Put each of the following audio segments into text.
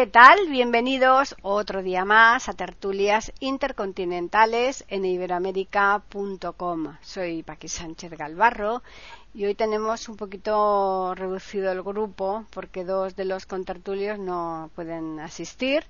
¿Qué tal? Bienvenidos otro día más a tertulias intercontinentales en iberoamérica.com. Soy Paqui Sánchez Galvarro y hoy tenemos un poquito reducido el grupo porque dos de los contertulios no pueden asistir.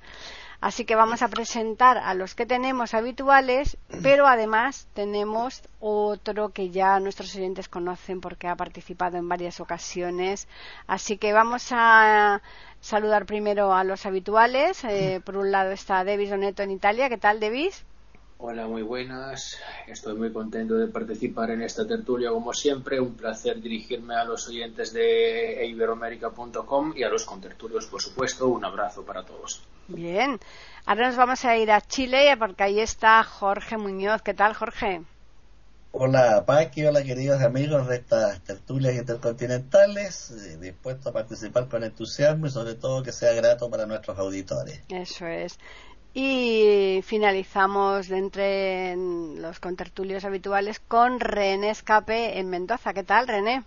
Así que vamos a presentar a los que tenemos habituales, pero además tenemos otro que ya nuestros oyentes conocen porque ha participado en varias ocasiones. Así que vamos a saludar primero a los habituales. Eh, por un lado está Devis Doneto en Italia. ¿Qué tal, Devis? Hola, muy buenas. Estoy muy contento de participar en esta tertulia como siempre. Un placer dirigirme a los oyentes de iberoamérica.com y a los contertulios, por supuesto. Un abrazo para todos. Bien. Ahora nos vamos a ir a Chile porque ahí está Jorge Muñoz. ¿Qué tal, Jorge? Hola Paqui, hola queridos amigos de estas tertulias intercontinentales, eh, dispuesto a participar con entusiasmo y sobre todo que sea grato para nuestros auditores. Eso es. Y finalizamos de entre los contertulios habituales con René Escape en Mendoza. ¿Qué tal, René?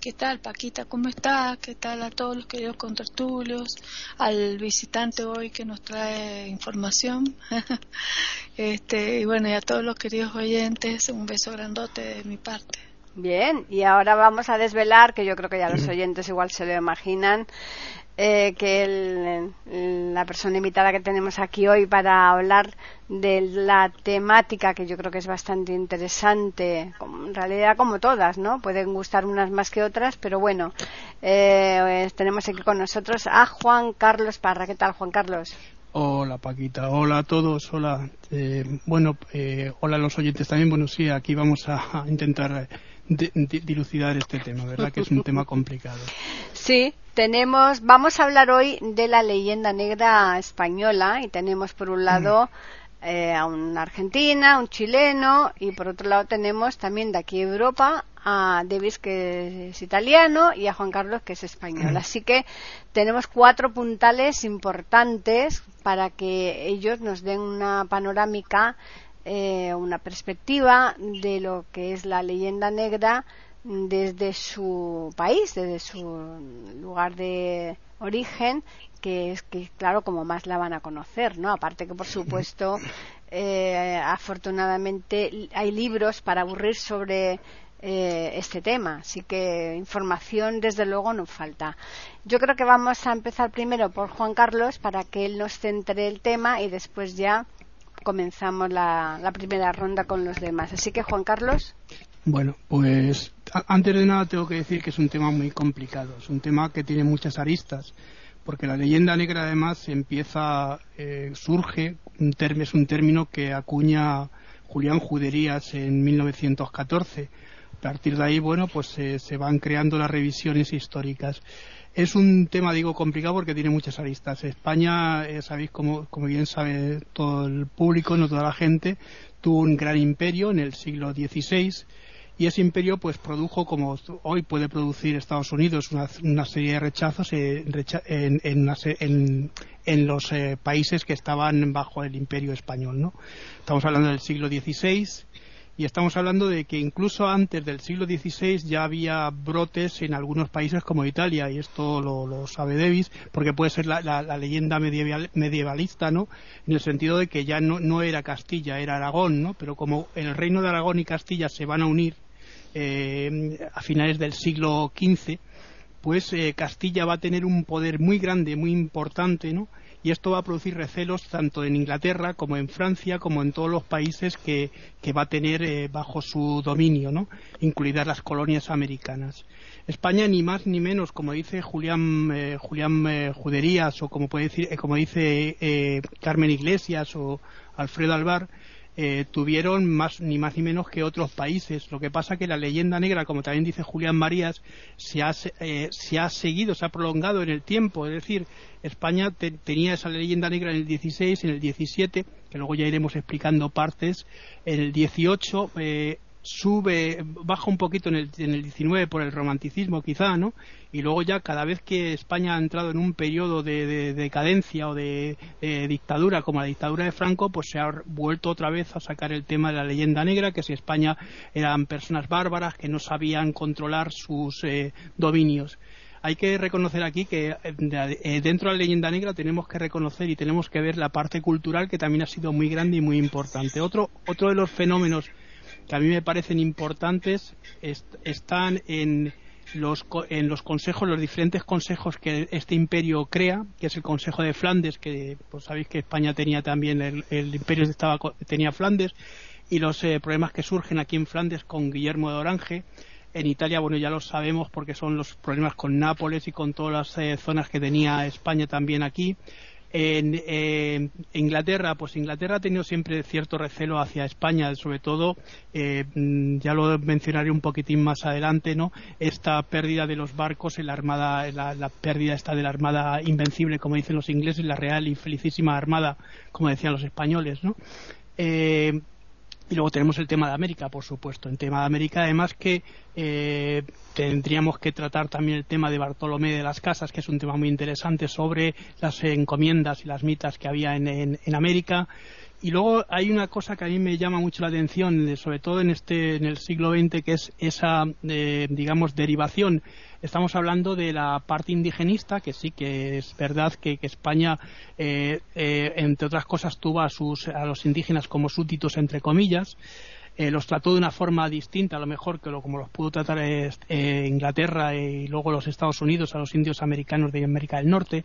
¿Qué tal, Paquita? ¿Cómo estás? ¿Qué tal a todos los queridos contertulios? Al visitante hoy que nos trae información. este, y bueno, y a todos los queridos oyentes, un beso grandote de mi parte. Bien, y ahora vamos a desvelar, que yo creo que ya los oyentes igual se lo imaginan, eh, que la persona invitada que tenemos aquí hoy para hablar de la temática que yo creo que es bastante interesante, en realidad como todas, ¿no? Pueden gustar unas más que otras, pero bueno, eh, tenemos aquí con nosotros a Juan Carlos Parra. ¿Qué tal, Juan Carlos? Hola Paquita, hola a todos, hola. Eh, bueno, hola a los oyentes también. Bueno, sí, aquí vamos a, intentar dilucidar este tema, ¿verdad? Que es un tema complicado. Sí, tenemos, vamos a hablar hoy de la leyenda negra española y tenemos por un lado eh, a una argentina, un chileno y por otro lado tenemos también de aquí Europa a Davis que es italiano y a Juan Carlos que es español. Así que tenemos cuatro puntales importantes para que ellos nos den una panorámica, eh, una perspectiva de lo que es la leyenda negra desde su país, desde su lugar de origen, que es que, claro, como más la van a conocer, ¿no? Aparte que, por supuesto, eh, afortunadamente hay libros para aburrir sobre eh, este tema, así que información desde luego no falta. Yo creo que vamos a empezar primero por Juan Carlos para que él nos centre el tema y después ya comenzamos la, la primera ronda con los demás. Así que Juan Carlos. Bueno, pues antes de nada tengo que decir que es un tema muy complicado, es un tema que tiene muchas aristas, porque la leyenda negra además empieza, eh, surge, un es un término que acuña Julián Juderías en 1914. A partir de ahí, bueno, pues se van creando las revisiones históricas. Es un tema, digo, complicado porque tiene muchas aristas. España, eh, sabéis, como, como bien sabe todo el público, no toda la gente, tuvo un gran imperio en el siglo XVI y ese imperio pues produjo como hoy puede producir Estados Unidos una, serie de rechazos en, en, los eh, países que estaban bajo el imperio español ¿no? estamos hablando del siglo XVI y estamos hablando de que incluso antes del siglo XVI ya había brotes en algunos países como Italia y esto lo, sabe Davis porque puede ser la, leyenda medievalista no en el sentido de que ya no, no era Castilla era Aragón no pero como el reino de Aragón y Castilla se van a unir eh, a finales del siglo XV, pues eh, Castilla va a tener un poder muy grande, muy importante, ¿no? Y esto va a producir recelos tanto en Inglaterra como en Francia, como en todos los países que, va a tener eh, bajo su dominio, ¿no? Incluidas las colonias americanas. España ni más ni menos, como dice Julián, Julián Juderías o como puede decir, como dice Carmen Iglesias o Alfredo Alvar, eh, tuvieron más ni más ni menos que otros países. Lo que pasa que la leyenda negra, como también dice Julián Marías, se ha, eh, se ha seguido, se ha prolongado en el tiempo. Es decir, España tenía esa leyenda negra en el 16, en el 17, que luego ya iremos explicando partes. En el 18 eh, sube, baja un poquito en el, en el 19 por el romanticismo quizá, ¿no? Y luego ya cada vez que España ha entrado en un periodo de, decadencia o de, dictadura como la dictadura de Franco, pues se ha vuelto otra vez a sacar el tema de la leyenda negra, que si España eran personas bárbaras que no sabían controlar sus eh, dominios hay que reconocer aquí que eh, dentro de la leyenda negra tenemos que reconocer y tenemos que ver la parte cultural que también ha sido muy grande y muy importante. Otro, otro de los fenómenos que a mí me parecen importantes están en los, en los consejos, los diferentes consejos que este imperio crea, que es el Consejo de Flandes, que pues sabéis que España tenía también, el, imperio estaba, tenía Flandes, y los eh, problemas que surgen aquí en Flandes con Guillermo de Orange. En Italia, bueno, ya lo sabemos porque son los problemas con Nápoles y con todas las eh, zonas que tenía España también aquí. En eh, Inglaterra, pues Inglaterra ha tenido siempre cierto recelo hacia España, sobre todo, eh, mm, ya lo mencionaré un poquitín más adelante, ¿no? Esta pérdida de los barcos en la armada, la, pérdida esta de la armada invencible, como dicen los ingleses, la real y felicísima armada, como decían los españoles, ¿no? Eh, y luego tenemos el tema de América, por supuesto. En tema de América, además que eh, tendríamos que tratar también el tema de Bartolomé de las Casas, que es un tema muy interesante sobre las encomiendas y las mitas que había en, América. Y luego hay una cosa que a mí me llama mucho la atención, sobre todo en este en el siglo XX, que es esa, eh, digamos, derivación. Estamos hablando de la parte indigenista, que sí que es verdad que, España, eh, eh, entre otras cosas, tuvo a, sus, a los indígenas como súbditos, entre comillas. los trató de una forma distinta, a lo mejor que lo, como los pudo tratar Inglaterra y luego los Estados Unidos a los indios americanos de América del Norte.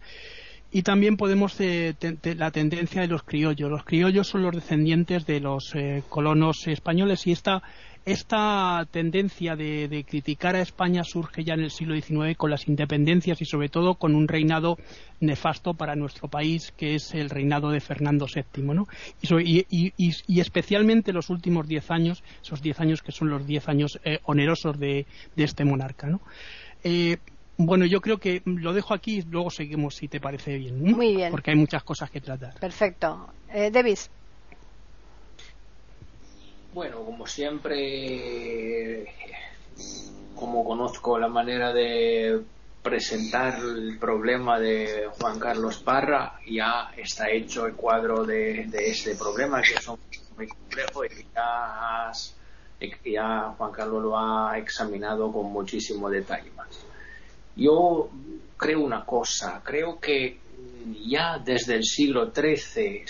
Y también podemos eh, la tendencia de los criollos. Los criollos son los descendientes de los eh, colonos españoles y esta, esta tendencia de, criticar a España surge ya en el siglo XIX con las independencias y sobre todo con un reinado nefasto para nuestro país que es el reinado de Fernando VII. ¿no? Y, y, y, especialmente los últimos diez años, esos diez años que son los diez años eh, onerosos de, de, este monarca. ¿no? Bueno, yo creo que lo dejo aquí y luego seguimos si te parece bien. Muy bien. Porque hay muchas cosas que tratar. Perfecto. Eh, Davis. Bueno, como siempre, como conozco la manera de presentar el problema de Juan Carlos Parra, ya está hecho el cuadro de, este problema, que es muy complejo y ya, ya Juan Carlos lo ha examinado con muchísimo detalle más. Yo creo una cosa, creo que ya desde el siglo XIII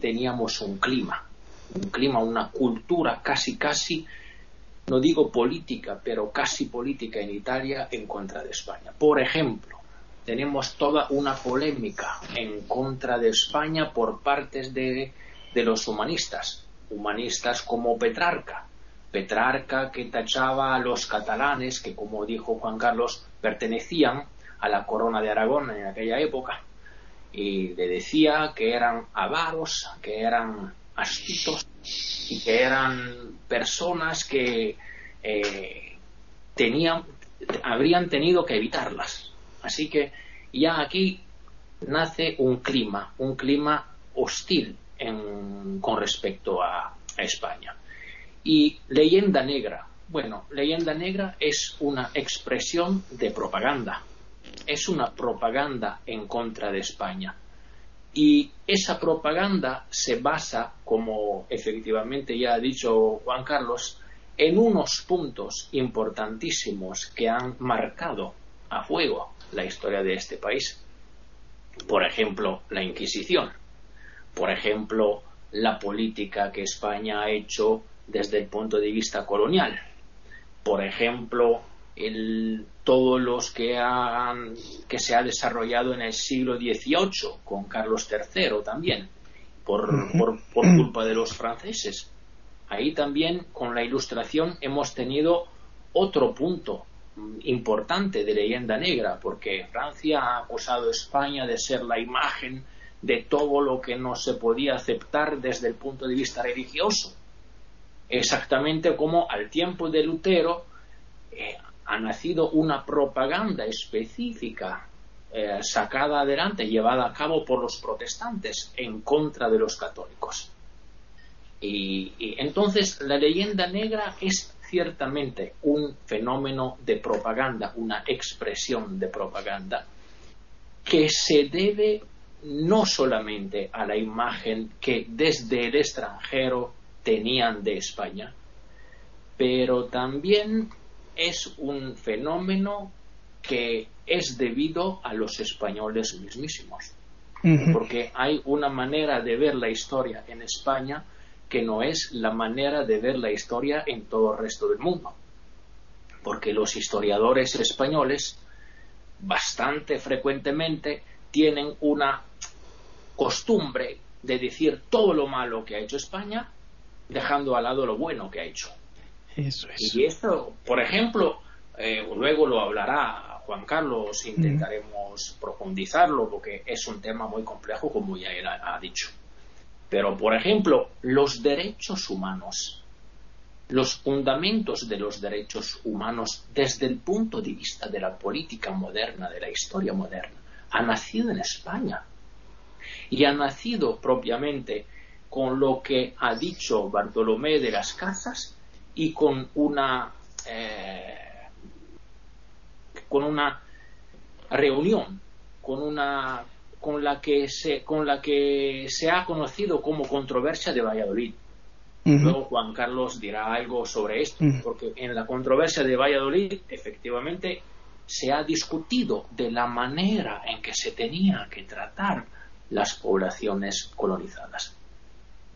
teníamos un clima, un clima, una cultura casi, casi, no digo política, pero casi política en Italia en contra de España. Por ejemplo, tenemos toda una polémica en contra de España por partes de, de los humanistas, humanistas como Petrarca, Petrarca que tachaba a los catalanes, que como dijo Juan Carlos, pertenecían a la corona de Aragón en aquella época, y le decía que eran avaros, que eran y que eran personas que eh, tenían, habrían tenido que evitarlas. Así que ya aquí nace un clima, un clima hostil con respecto a España. Y leyenda negra. Bueno, leyenda negra es una expresión de propaganda. Es una propaganda en contra de España. Y esa propaganda se basa, como efectivamente ya ha dicho Juan Carlos, en unos puntos importantísimos que han marcado a fuego la historia de este país. Por ejemplo, la Inquisición. Por ejemplo, la política que España ha hecho desde el punto de vista colonial. Por ejemplo, el, todos los que, han, que se ha desarrollado en el siglo XVIII, con Carlos III también, por, por, culpa de los franceses. Ahí también, con la ilustración, hemos tenido otro punto importante de leyenda negra, porque Francia ha acusado a España de ser la imagen de todo lo que no se podía aceptar desde el punto de vista religioso. Exactamente como al tiempo de Lutero eh, ha nacido una propaganda específica eh, sacada adelante, llevada a cabo por los protestantes en contra de los católicos. y entonces la leyenda negra es ciertamente un fenómeno de propaganda, una expresión de propaganda, que se debe no solamente a la imagen que desde el extranjero tenían de España, pero también es un fenómeno que es debido a los españoles mismísimos. Porque hay una manera de ver la historia en España que no es la manera de ver la historia en todo el resto del mundo. Porque los historiadores españoles bastante frecuentemente tienen una costumbre de decir todo lo malo que ha hecho España, dejando al lado lo bueno que ha hecho. Eso es. Y esto, por ejemplo, eh, luego lo hablará Juan Carlos, intentaremos profundizarlo porque es un tema muy complejo, como ya él ha dicho. Pero, por ejemplo, los derechos humanos, los fundamentos de los derechos humanos desde el punto de vista de la política moderna, de la historia moderna, han nacido en España. Y han nacido propiamente con lo que ha dicho Bartolomé de las Casas y con una, eh, con una reunión, con una con la que se, con la que se ha conocido como controversia de Valladolid. Luego Juan Carlos dirá algo sobre esto, porque en la controversia de Valladolid efectivamente se ha discutido de la manera en que se tenía que tratar las poblaciones colonizadas.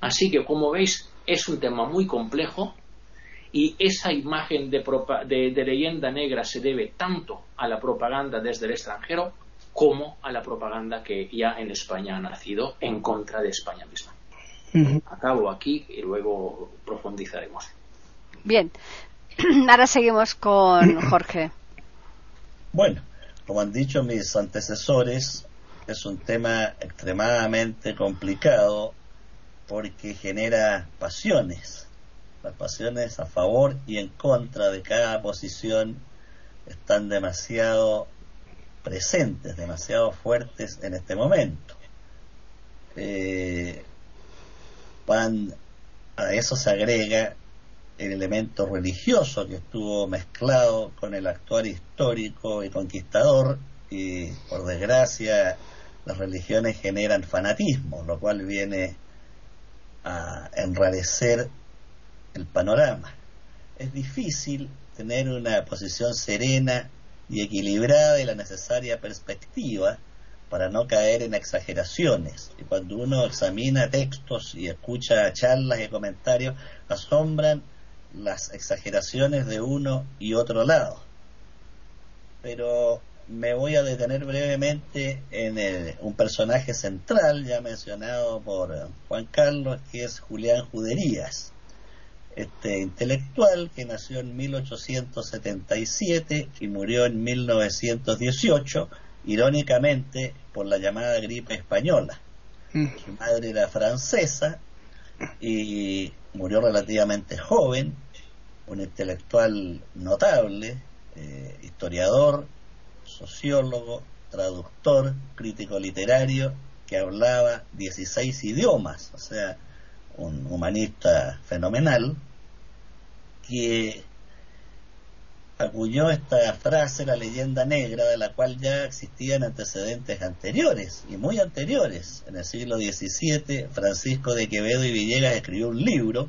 Así que, como veis, es un tema muy complejo y esa imagen de, de leyenda negra se debe tanto a la propaganda desde el extranjero como a la propaganda que ya en España ha nacido en contra de España misma. Acabo aquí y luego profundizaremos. Bien, ahora seguimos con Jorge. Bueno, como han dicho mis antecesores, es un tema extremadamente complicado porque genera pasiones. Las pasiones a favor y en contra de cada posición están demasiado presentes, demasiado fuertes en este momento. Eh, a eso se agrega el elemento religioso que estuvo mezclado con el actuar histórico y conquistador y por desgracia las religiones generan fanatismo, lo cual viene a enrarecer el panorama. Es difícil tener una posición serena y equilibrada y la necesaria perspectiva para no caer en exageraciones. Y cuando uno examina textos y escucha charlas y comentarios, asombran las exageraciones de uno y otro lado. Pero me voy a detener brevemente en un personaje central ya mencionado por Juan Carlos, que es Julián Juderías este intelectual que nació en 1877 y murió en 1918, irónicamente por la llamada gripe española. Mm. Su madre era francesa y murió relativamente joven, un intelectual notable, eh, historiador, sociólogo, traductor, crítico literario, que hablaba 16 idiomas, o sea, un humanista fenomenal, que acuñó esta frase, la leyenda negra, de la cual ya existían antecedentes anteriores, y muy anteriores. En el siglo XVII, Francisco de Quevedo y Villegas escribió un libro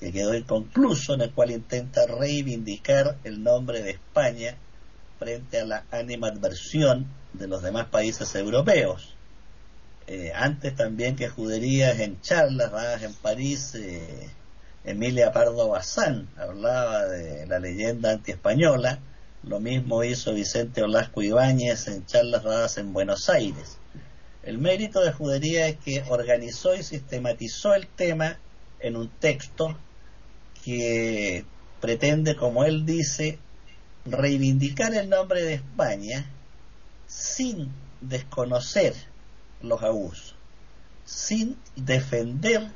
que quedó inconcluso, en el cual intenta reivindicar el nombre de España frente a la animadversión de los demás países europeos. Eh, antes también que juderías en charlas dadas en París, eh, Emilia Pardo Bazán hablaba de la leyenda antiespañola, lo mismo hizo Vicente Olasco Ibáñez en charlas dadas en Buenos Aires. El mérito de Judería es que organizó y sistematizó el tema en un texto que pretende, como él dice, reivindicar el nombre de España sin desconocer los abusos. sin defender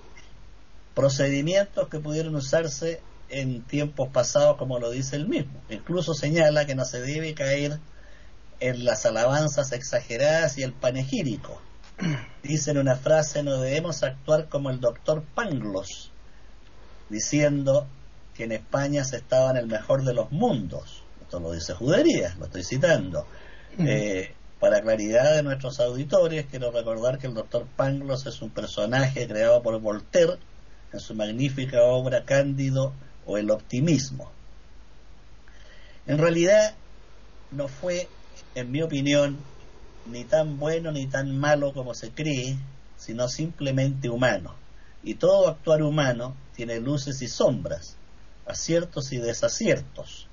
procedimientos que pudieron usarse en tiempos pasados, como lo dice él mismo. Incluso señala que no se debe caer en las alabanzas exageradas y el panegírico. Dice en una frase, no debemos actuar como el doctor Pangloss, diciendo que en España se estaba en el mejor de los mundos. Esto lo dice Judería, lo estoy citando. Eh, para claridad de nuestros auditores, quiero recordar que el doctor Pangloss es un personaje creado por Voltaire en su magnífica obra Cándido o el optimismo. En realidad no fue, en mi opinión, ni tan bueno ni tan malo como se cree, sino simplemente humano. Y todo actuar humano tiene luces y sombras, aciertos y desaciertos.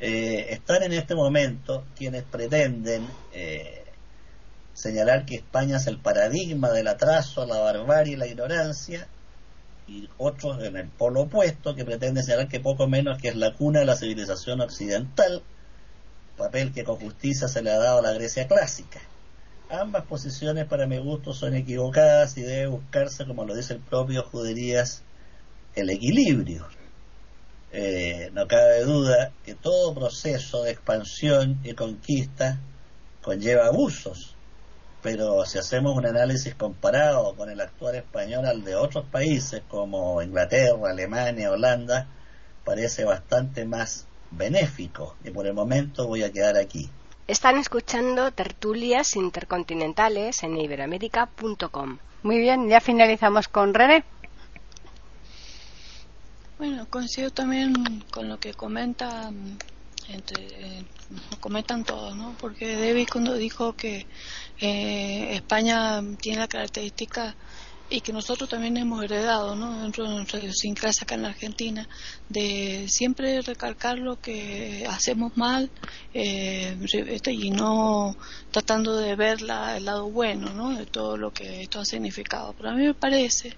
Eh, están en este momento quienes pretenden eh, señalar que España es el paradigma del atraso, la barbarie y la ignorancia, y otros en el polo opuesto que pretenden señalar que poco menos que es la cuna de la civilización occidental, papel que con justicia se le ha dado a la Grecia clásica. Ambas posiciones para mi gusto son equivocadas y debe buscarse, como lo dice el propio Juderías, el equilibrio. Eh, no cabe duda que todo proceso de expansión y conquista conlleva abusos, pero si hacemos un análisis comparado con el actual español al de otros países como Inglaterra, Alemania, Holanda, parece bastante más benéfico y por el momento voy a quedar aquí. Están escuchando tertulias intercontinentales en iberoamérica.com. Muy bien, ya finalizamos con René. Bueno, coincido también con lo que comenta entre, eh, comentan todos, ¿no? Porque David cuando dijo que eh, España tiene la característica y que nosotros también hemos heredado, ¿no? Dentro de nuestra idiosincrasia acá en la Argentina, de siempre recalcar lo que hacemos mal eh, este, y no tratando de ver el lado bueno, ¿no? De todo lo que esto ha significado. Pero a mí me parece,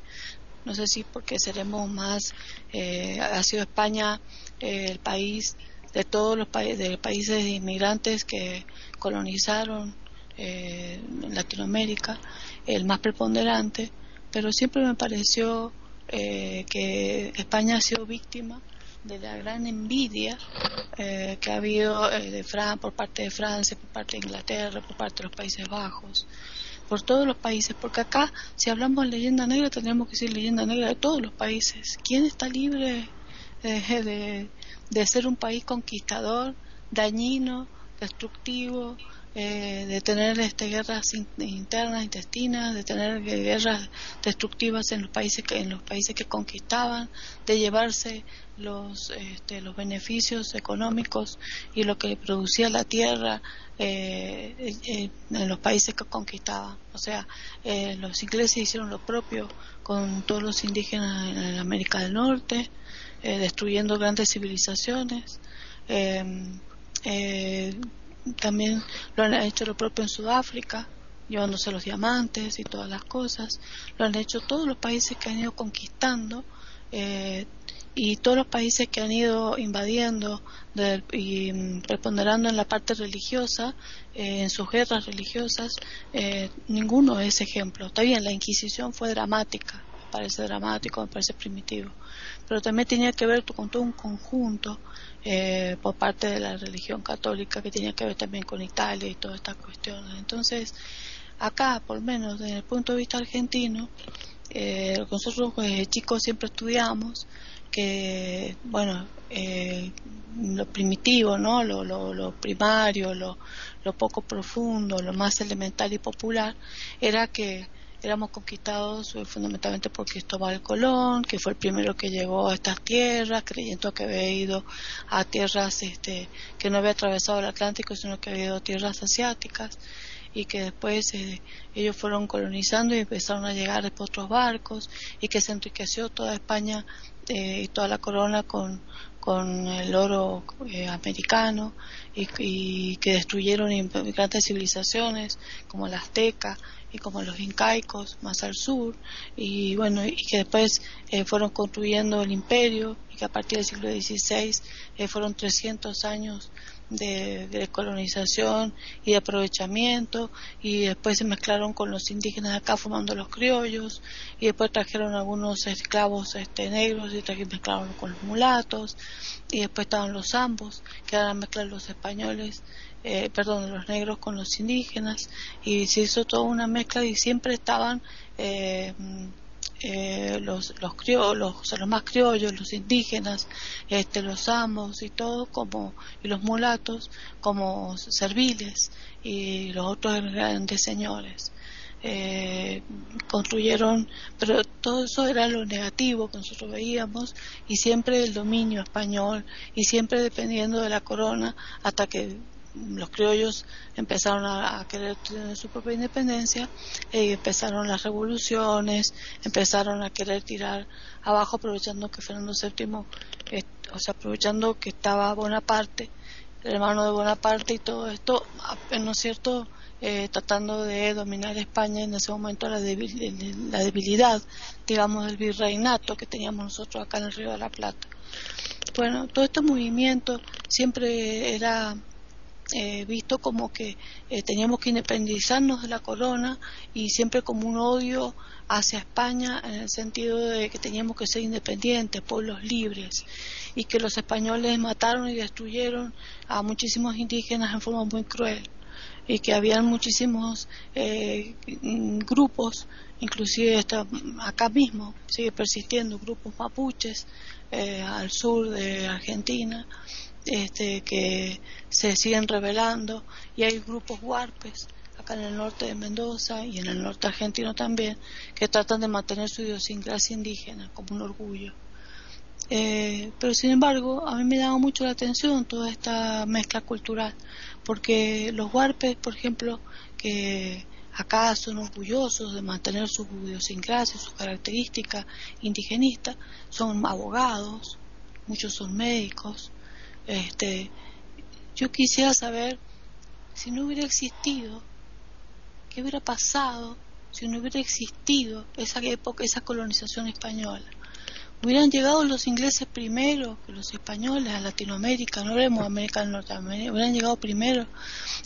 no sé si porque seremos más, eh, ha sido España eh, el país de todos los países, de países inmigrantes que colonizaron eh, Latinoamérica, el más preponderante, pero siempre me pareció eh, que España ha sido víctima de la gran envidia eh, que ha habido eh, de Fran por parte de Francia, por parte de Inglaterra, por parte de los Países Bajos, por todos los países, porque acá si hablamos de leyenda negra tenemos que decir leyenda negra de todos los países. ¿Quién está libre de, de ser un país conquistador, dañino, destructivo, eh, de tener este, guerras internas, intestinas, de tener guerras destructivas en los países que, en los países que conquistaban, de llevarse los, este, los beneficios económicos y lo que producía la tierra eh, eh, en los países que conquistaban. O sea, los ingleses hicieron lo propio con todos los indígenas en América del Norte, destruyendo grandes civilizaciones. Eh, también lo han hecho lo propio en Sudáfrica, llevándose los diamantes y todas las cosas. Lo han hecho todos los países que han ido conquistando eh, y todos los países que han ido invadiendo y mm, preponderando en la parte religiosa, eh, en sus guerras religiosas, eh, ninguno es ejemplo. Está bien, la Inquisición fue dramática, parece dramático, me parece primitivo, pero también tenía que ver con todo un conjunto eh, por parte de la religión católica que tenía que ver también con Italia y todas estas cuestiones. Entonces, acá, por lo menos desde el punto de vista argentino, eh, nosotros eh, chicos siempre estudiamos que, bueno, eh, lo primitivo, ¿no? Lo, lo, lo primario, lo, lo poco profundo, lo más elemental y popular, era que éramos conquistados fundamentalmente por Cristóbal Colón, que fue el primero que llegó a estas tierras, creyendo que había ido a tierras este, que no había atravesado el Atlántico, sino que había ido a tierras asiáticas y que después eh, ellos fueron colonizando y empezaron a llegar otros barcos y que se enriqueció toda España eh, y toda la corona con, con el oro eh, americano y, y, que destruyeron grandes civilizaciones como la azteca y como los incaicos más al sur y bueno y que después eh, fueron construyendo el imperio y que a partir del siglo XVI eh, fueron 300 años de, colonización y de aprovechamiento y después se mezclaron con los indígenas acá formando los criollos y después trajeron algunos esclavos este, negros y trajeron, mezclaron con los mulatos y después estaban los ambos que eran mezclar los españoles eh, perdón los negros con los indígenas y se hizo toda una mezcla y siempre estaban eh, eh, los los criollos, los más criollos, los indígenas, este, los amos y todo como y los mulatos como serviles y los otros grandes señores. Eh, construyeron, pero todo eso era lo negativo que nosotros veíamos y siempre el dominio español y siempre dependiendo de la corona hasta que los criollos empezaron a, querer tener su propia independencia, y empezaron las revoluciones, empezaron a querer tirar abajo aprovechando que Fernando VII, eh, o sea, aprovechando que estaba Bonaparte, el hermano de Bonaparte y todo esto, ¿no es cierto? Eh, tratando de dominar España en ese momento la, la debilidad, digamos, del virreinato que teníamos nosotros acá en el Río de la Plata. Bueno, todo este movimiento siempre era eh, visto como que eh, teníamos que independizarnos de la corona y siempre como un odio hacia España en el sentido de que teníamos que ser independientes, pueblos libres y que los españoles mataron y destruyeron a muchísimos indígenas en forma muy cruel y que habían muchísimos eh, grupos, inclusive acá mismo sigue persistiendo grupos mapuches al sur de Argentina este, que se siguen revelando y hay grupos huarpes acá en el norte de Mendoza y en el norte argentino también que tratan de mantener su idiosincrasia indígena como un orgullo. Eh, pero sin embargo, a mí me daba mucho la atención toda esta mezcla cultural, porque los huarpes, por ejemplo, que acá son orgullosos de mantener su idiosincrasia, su característica indigenista, son abogados, muchos son médicos, este, yo quisiera saber si no hubiera existido, qué hubiera pasado si no hubiera existido esa época, esa colonización española. Hubieran llegado los ingleses primero que los españoles a Latinoamérica, no hablemos América del Norte, hubieran llegado primero.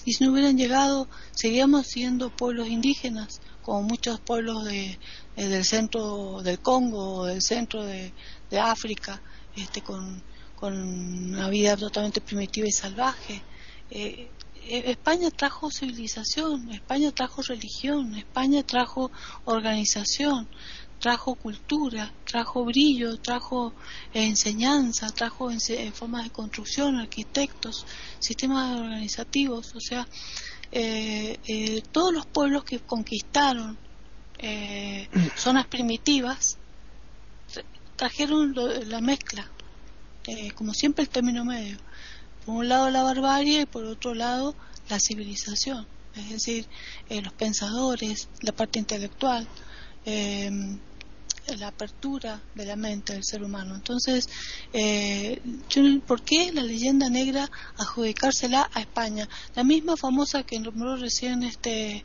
Y si no hubieran llegado, seguiríamos siendo pueblos indígenas, como muchos pueblos de, eh, del centro del Congo o del centro de, de África, este, con con una vida totalmente primitiva y salvaje. Eh, eh, España trajo civilización, España trajo religión, España trajo organización, trajo cultura, trajo brillo, trajo enseñanza, trajo en, formas de construcción, arquitectos, sistemas organizativos, o sea, eh, todos los pueblos que conquistaron zonas primitivas trajeron la mezcla eh, como siempre, el término medio. Por un lado la barbarie y por otro lado la civilización, es decir, eh, los pensadores, la parte intelectual, em, la apertura de la mente del ser humano. Entonces, eh, ¿por qué la leyenda negra adjudicársela a España? La misma famosa que nombró recién este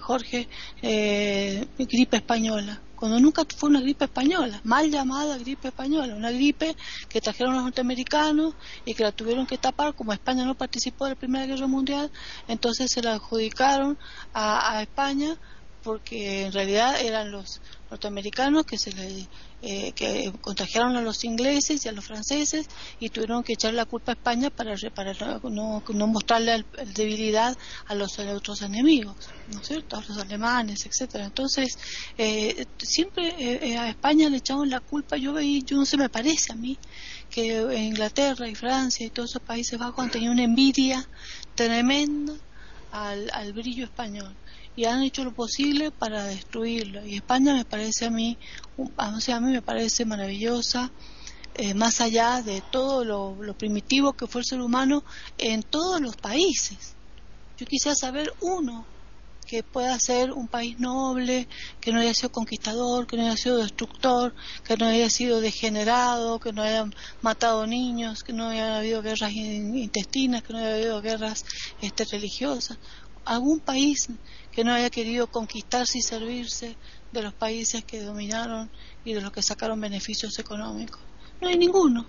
Jorge, gripe española cuando nunca fue una gripe española, mal llamada gripe española, una gripe que trajeron los norteamericanos y que la tuvieron que tapar, como España no participó de la Primera Guerra Mundial, entonces se la adjudicaron a, España porque en realidad eran los norteamericanos que se le eh, que contagiaron a los ingleses y a los franceses y tuvieron que echar la culpa a España para, para no, mostrarle debilidad a los otros enemigos, ¿no es cierto? A los alemanes, etcétera. Entonces, eh, siempre eh, a España le echamos la culpa, yo veí, yo no se me parece a mí, que Inglaterra y Francia y todos esos países bajos han tenido una envidia tremenda al brillo español y han hecho lo posible para destruirlo. Y España me parece a mí, o sea, a mí me parece maravillosa, eh, más allá de todo lo, primitivo que fue el ser humano en todos los países. Yo quisiera saber uno que pueda ser un país noble, que no haya sido conquistador, que no haya sido destructor, que no haya sido degenerado, que no haya matado niños, que no haya habido guerras intestinas, que no haya habido guerras este, religiosas. Algún país que no haya querido conquistarse y servirse de los países que dominaron y de los que sacaron beneficios económicos. No hay ninguno.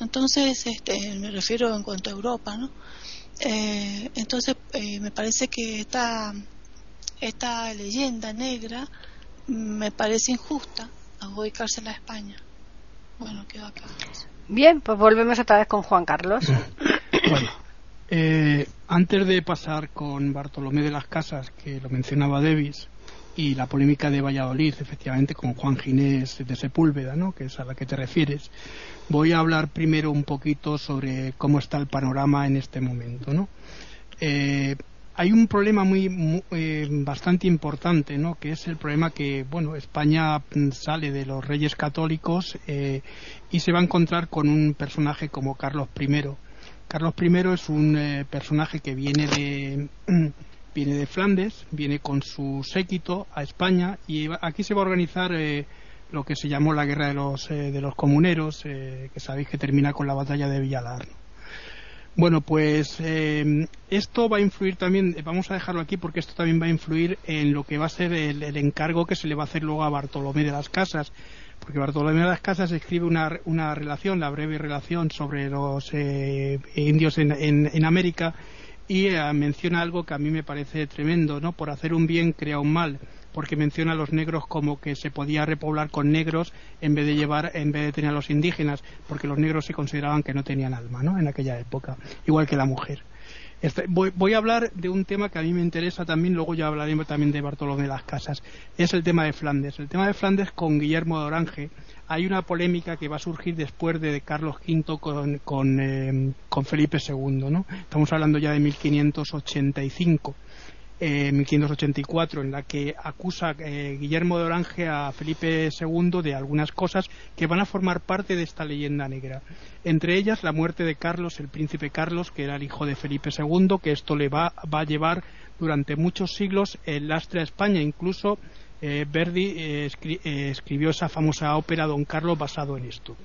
Entonces, este, me refiero en cuanto a Europa, ¿no? Eh, entonces, eh, me parece que esta, esta leyenda negra me parece injusta adjudicársela a España. Bueno, quedo acá. Bien, pues volvemos otra vez con Juan Carlos. bueno, eh, antes de pasar con Bartolomé de las Casas, que lo mencionaba Davis, y la polémica de Valladolid, efectivamente, con Juan Ginés de Sepúlveda, ¿no? que es a la que te refieres, voy a hablar primero un poquito sobre cómo está el panorama en este momento. ¿no? Eh, hay un problema muy, eh, bastante importante, ¿no? que es el problema que bueno España sale de los Reyes Católicos y se va a encontrar con un personaje como Carlos I Carlos I es un eh, personaje que viene de viene de Flandes, viene con su séquito a España y aquí se va a organizar eh, lo que se llamó la guerra de los eh, de los comuneros, que sabéis que termina con la batalla de Villalar. Bueno, pues esto va a influir también, vamos a dejarlo aquí porque esto también va a influir en lo que va a ser el, el encargo que se le va a hacer luego a Bartolomé de las Casas, porque Bartolomé de las Casas escribe una, una relación, la breve relación sobre los eh, indios en, en, América y eh, menciona algo que a mí me parece tremendo, ¿no? Por hacer un bien crea un mal, porque menciona a los negros como que se podía repoblar con negros en vez de llevar, en vez de tener a los indígenas, porque los negros se consideraban que no tenían alma, ¿no? En aquella época, igual que la mujer. Este, voy, a hablar de un tema que a mí me interesa también, luego ya hablaremos también de Bartolomé de las Casas. Es el tema de Flandes. El tema de Flandes con Guillermo de Orange. Hay una polémica que va a surgir después de Carlos V con, con, eh, con Felipe II. ¿no? Estamos hablando ya de 1585 eh, 1584, en la que acusa eh, Guillermo de Orange a Felipe II de algunas cosas que van a formar parte de esta leyenda negra. Entre ellas, la muerte de Carlos, el príncipe Carlos, que era el hijo de Felipe II, que esto le va, va a llevar durante muchos siglos el lastre a España. Incluso eh, Verdi eh, escribió esa famosa ópera Don Carlos basado en esto.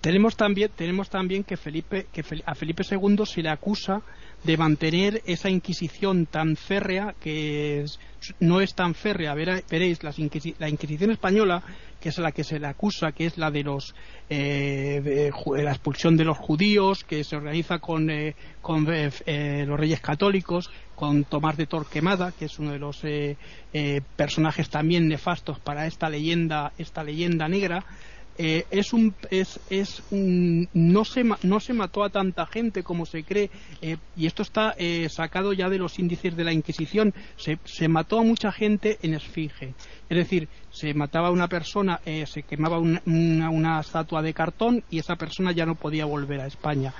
Tenemos también, tenemos también que, Felipe, que a Felipe II se le acusa de mantener esa Inquisición tan férrea que no es tan férrea. veréis, la Inquisición española, que es la que se le acusa, que es la de los eh, la expulsión de los judíos, que se organiza con, eh, con eh, los reyes católicos, con Tomás de Torquemada, que es uno de los personajes también nefastos para esta leyenda, esta leyenda negra. Eh, es un, es, es no, se, no se mató a tanta gente como se cree, eh, y esto está eh, sacado ya de los índices de la Inquisición. Se, se, mató a mucha gente en esfinge. Es decir, se mataba a una persona, se quemaba una, una, estatua de cartón y esa persona ya no podía volver a España.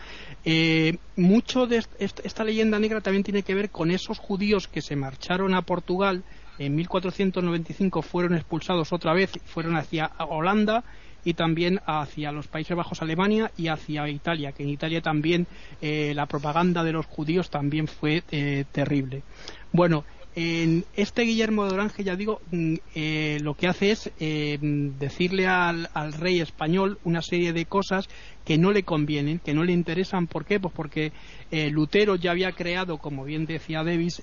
mucho de esta leyenda negra también tiene que ver con esos judíos que se marcharon a Portugal. En 1495 fueron expulsados otra vez, fueron hacia Holanda y también hacia los Países Bajos, Alemania y hacia Italia, que en Italia también eh, la propaganda de los judíos también fue eh, terrible. Bueno, en este Guillermo de Orange, ya digo, mm, eh, lo que hace es decirle al, rey español una serie de cosas que no le convienen, que no le interesan. ¿Por qué? Pues porque eh, Lutero ya había creado, como bien decía Davis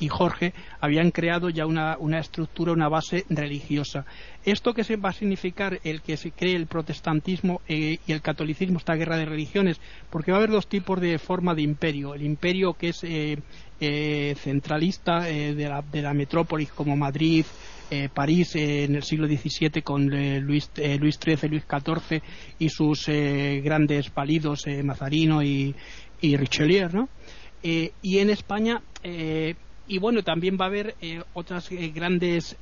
y Jorge, habían creado ya una, estructura, una base religiosa. ¿Esto qué se va a significar el que se cree el protestantismo eh, y el catolicismo, esta guerra de religiones? Porque va a haber dos tipos de forma de imperio. El imperio que es eh, centralista de la, de la metrópolis como Madrid, eh, París eh, en el siglo XVII con eh, Luis, Luis XIII, Luis XIV y sus grandes palidos Mazarino y, Richelieu, ¿no? y en España y bueno también va a haber otras grandes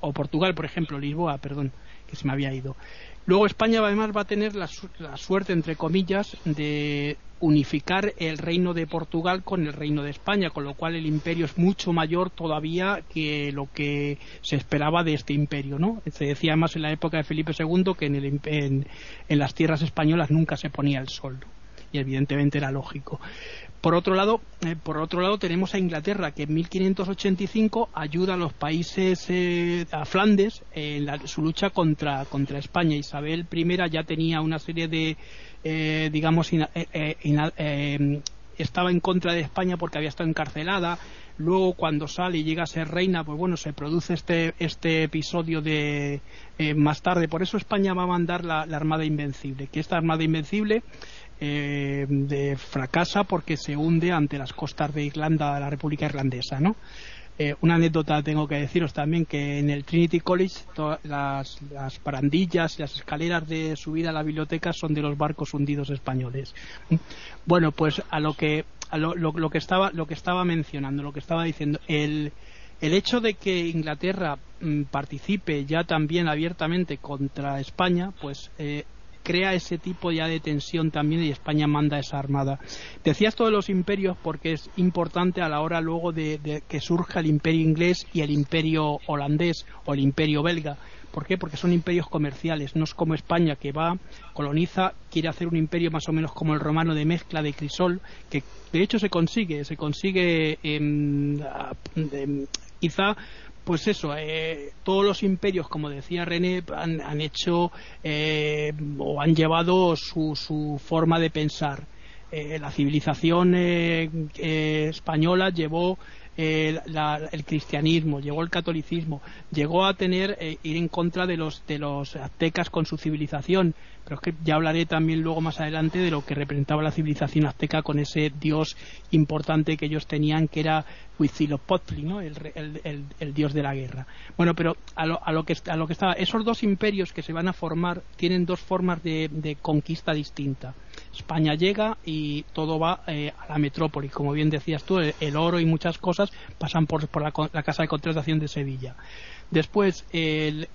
o Portugal por ejemplo Lisboa perdón que se me había ido luego España además va a tener la suerte entre comillas de unificar el reino de Portugal con el reino de España, con lo cual el imperio es mucho mayor todavía que lo que se esperaba de este imperio, ¿no? Se decía más en la época de Felipe II que en, el, en, las tierras españolas nunca se ponía el sol, y evidentemente era lógico. Por otro lado, eh, por otro lado tenemos a Inglaterra que en 1585 ayuda a los países eh, a Flandes en su lucha contra, contra España. Isabel I ya tenía una serie de eh, digamos, eh, eh, estaba en contra de España porque había estado encarcelada. luego cuando sale y llega a ser reina, pues bueno, se produce este, este episodio de eh, más tarde. Por eso España va a mandar la, Armada Invencible, que esta Armada Invencible eh, de, fracasa porque se hunde ante las costas de Irlanda, la República Irlandesa, ¿no? Eh, una anécdota tengo que deciros también que en el Trinity College las, las parandillas y las escaleras de subida a la biblioteca son de los barcos hundidos españoles. Bueno, pues a lo que a lo, lo, que estaba lo que estaba mencionando, lo que estaba diciendo, el el hecho de que Inglaterra mm, participe ya también abiertamente contra España, pues eh, crea ese tipo ya de tensión también y España manda esa armada. Decías todo de los imperios porque es importante a la hora luego de, que surja el imperio inglés y el imperio holandés o el imperio belga. ¿Por qué? Porque son imperios comerciales, no es como España que va, coloniza, quiere hacer un imperio más o menos como el romano de mezcla de crisol, que de hecho se consigue, se consigue quizá pues eso, eh, todos los imperios, como decía René, han, hecho eh, o han llevado su, su forma de pensar. Eh, la civilización española llevó el cristianismo, llegó el catolicismo, llegó a tener ir en contra de los de los aztecas con su civilización, pero es que ya hablaré también luego más adelante de lo que representaba la civilización azteca con ese dios importante que ellos tenían que era Huitzilopochtli, ¿no? El, el, dios de la guerra. Bueno, pero a lo, a lo, que, a lo que estaba, esos dos imperios que se van a formar tienen dos formas de, conquista distinta. España llega y todo va eh, a la metrópoli, como bien decías tú, el, oro y muchas cosas pasan por, por la, la Casa de Contratación de Sevilla. Después, el,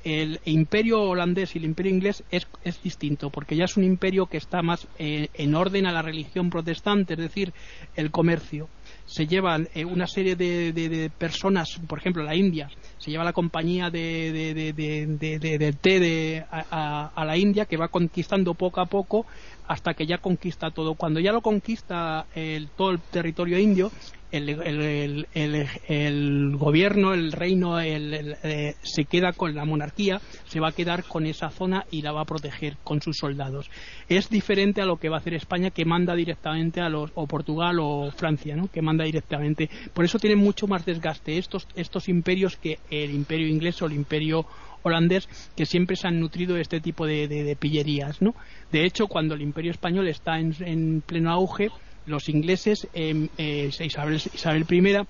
imperio holandés y el imperio inglés es, distinto, porque ya es un imperio que está más eh, en orden a la religión protestante, es decir, el comercio. Se llevan eh, una serie de, personas, por ejemplo, la India, se lleva la compañía de, té a, a, la India, que va conquistando poco a poco hasta que ya conquista todo. Cuando ya lo conquista el, todo el territorio indio, el, el, gobierno, el reino eh, se queda con la monarquía, se va a quedar con esa zona y la va a proteger con sus soldados. Es diferente a lo que va a hacer España, que manda directamente a los, o Portugal o Francia, ¿no? que manda directamente. Por eso tienen mucho más desgaste estos, estos imperios que el imperio inglés o el imperio holandés que siempre se han nutrido de este tipo de, pillerías. ¿no? De hecho, cuando el imperio español está en pleno auge, los ingleses, eh, eh, Isabel, Isabel I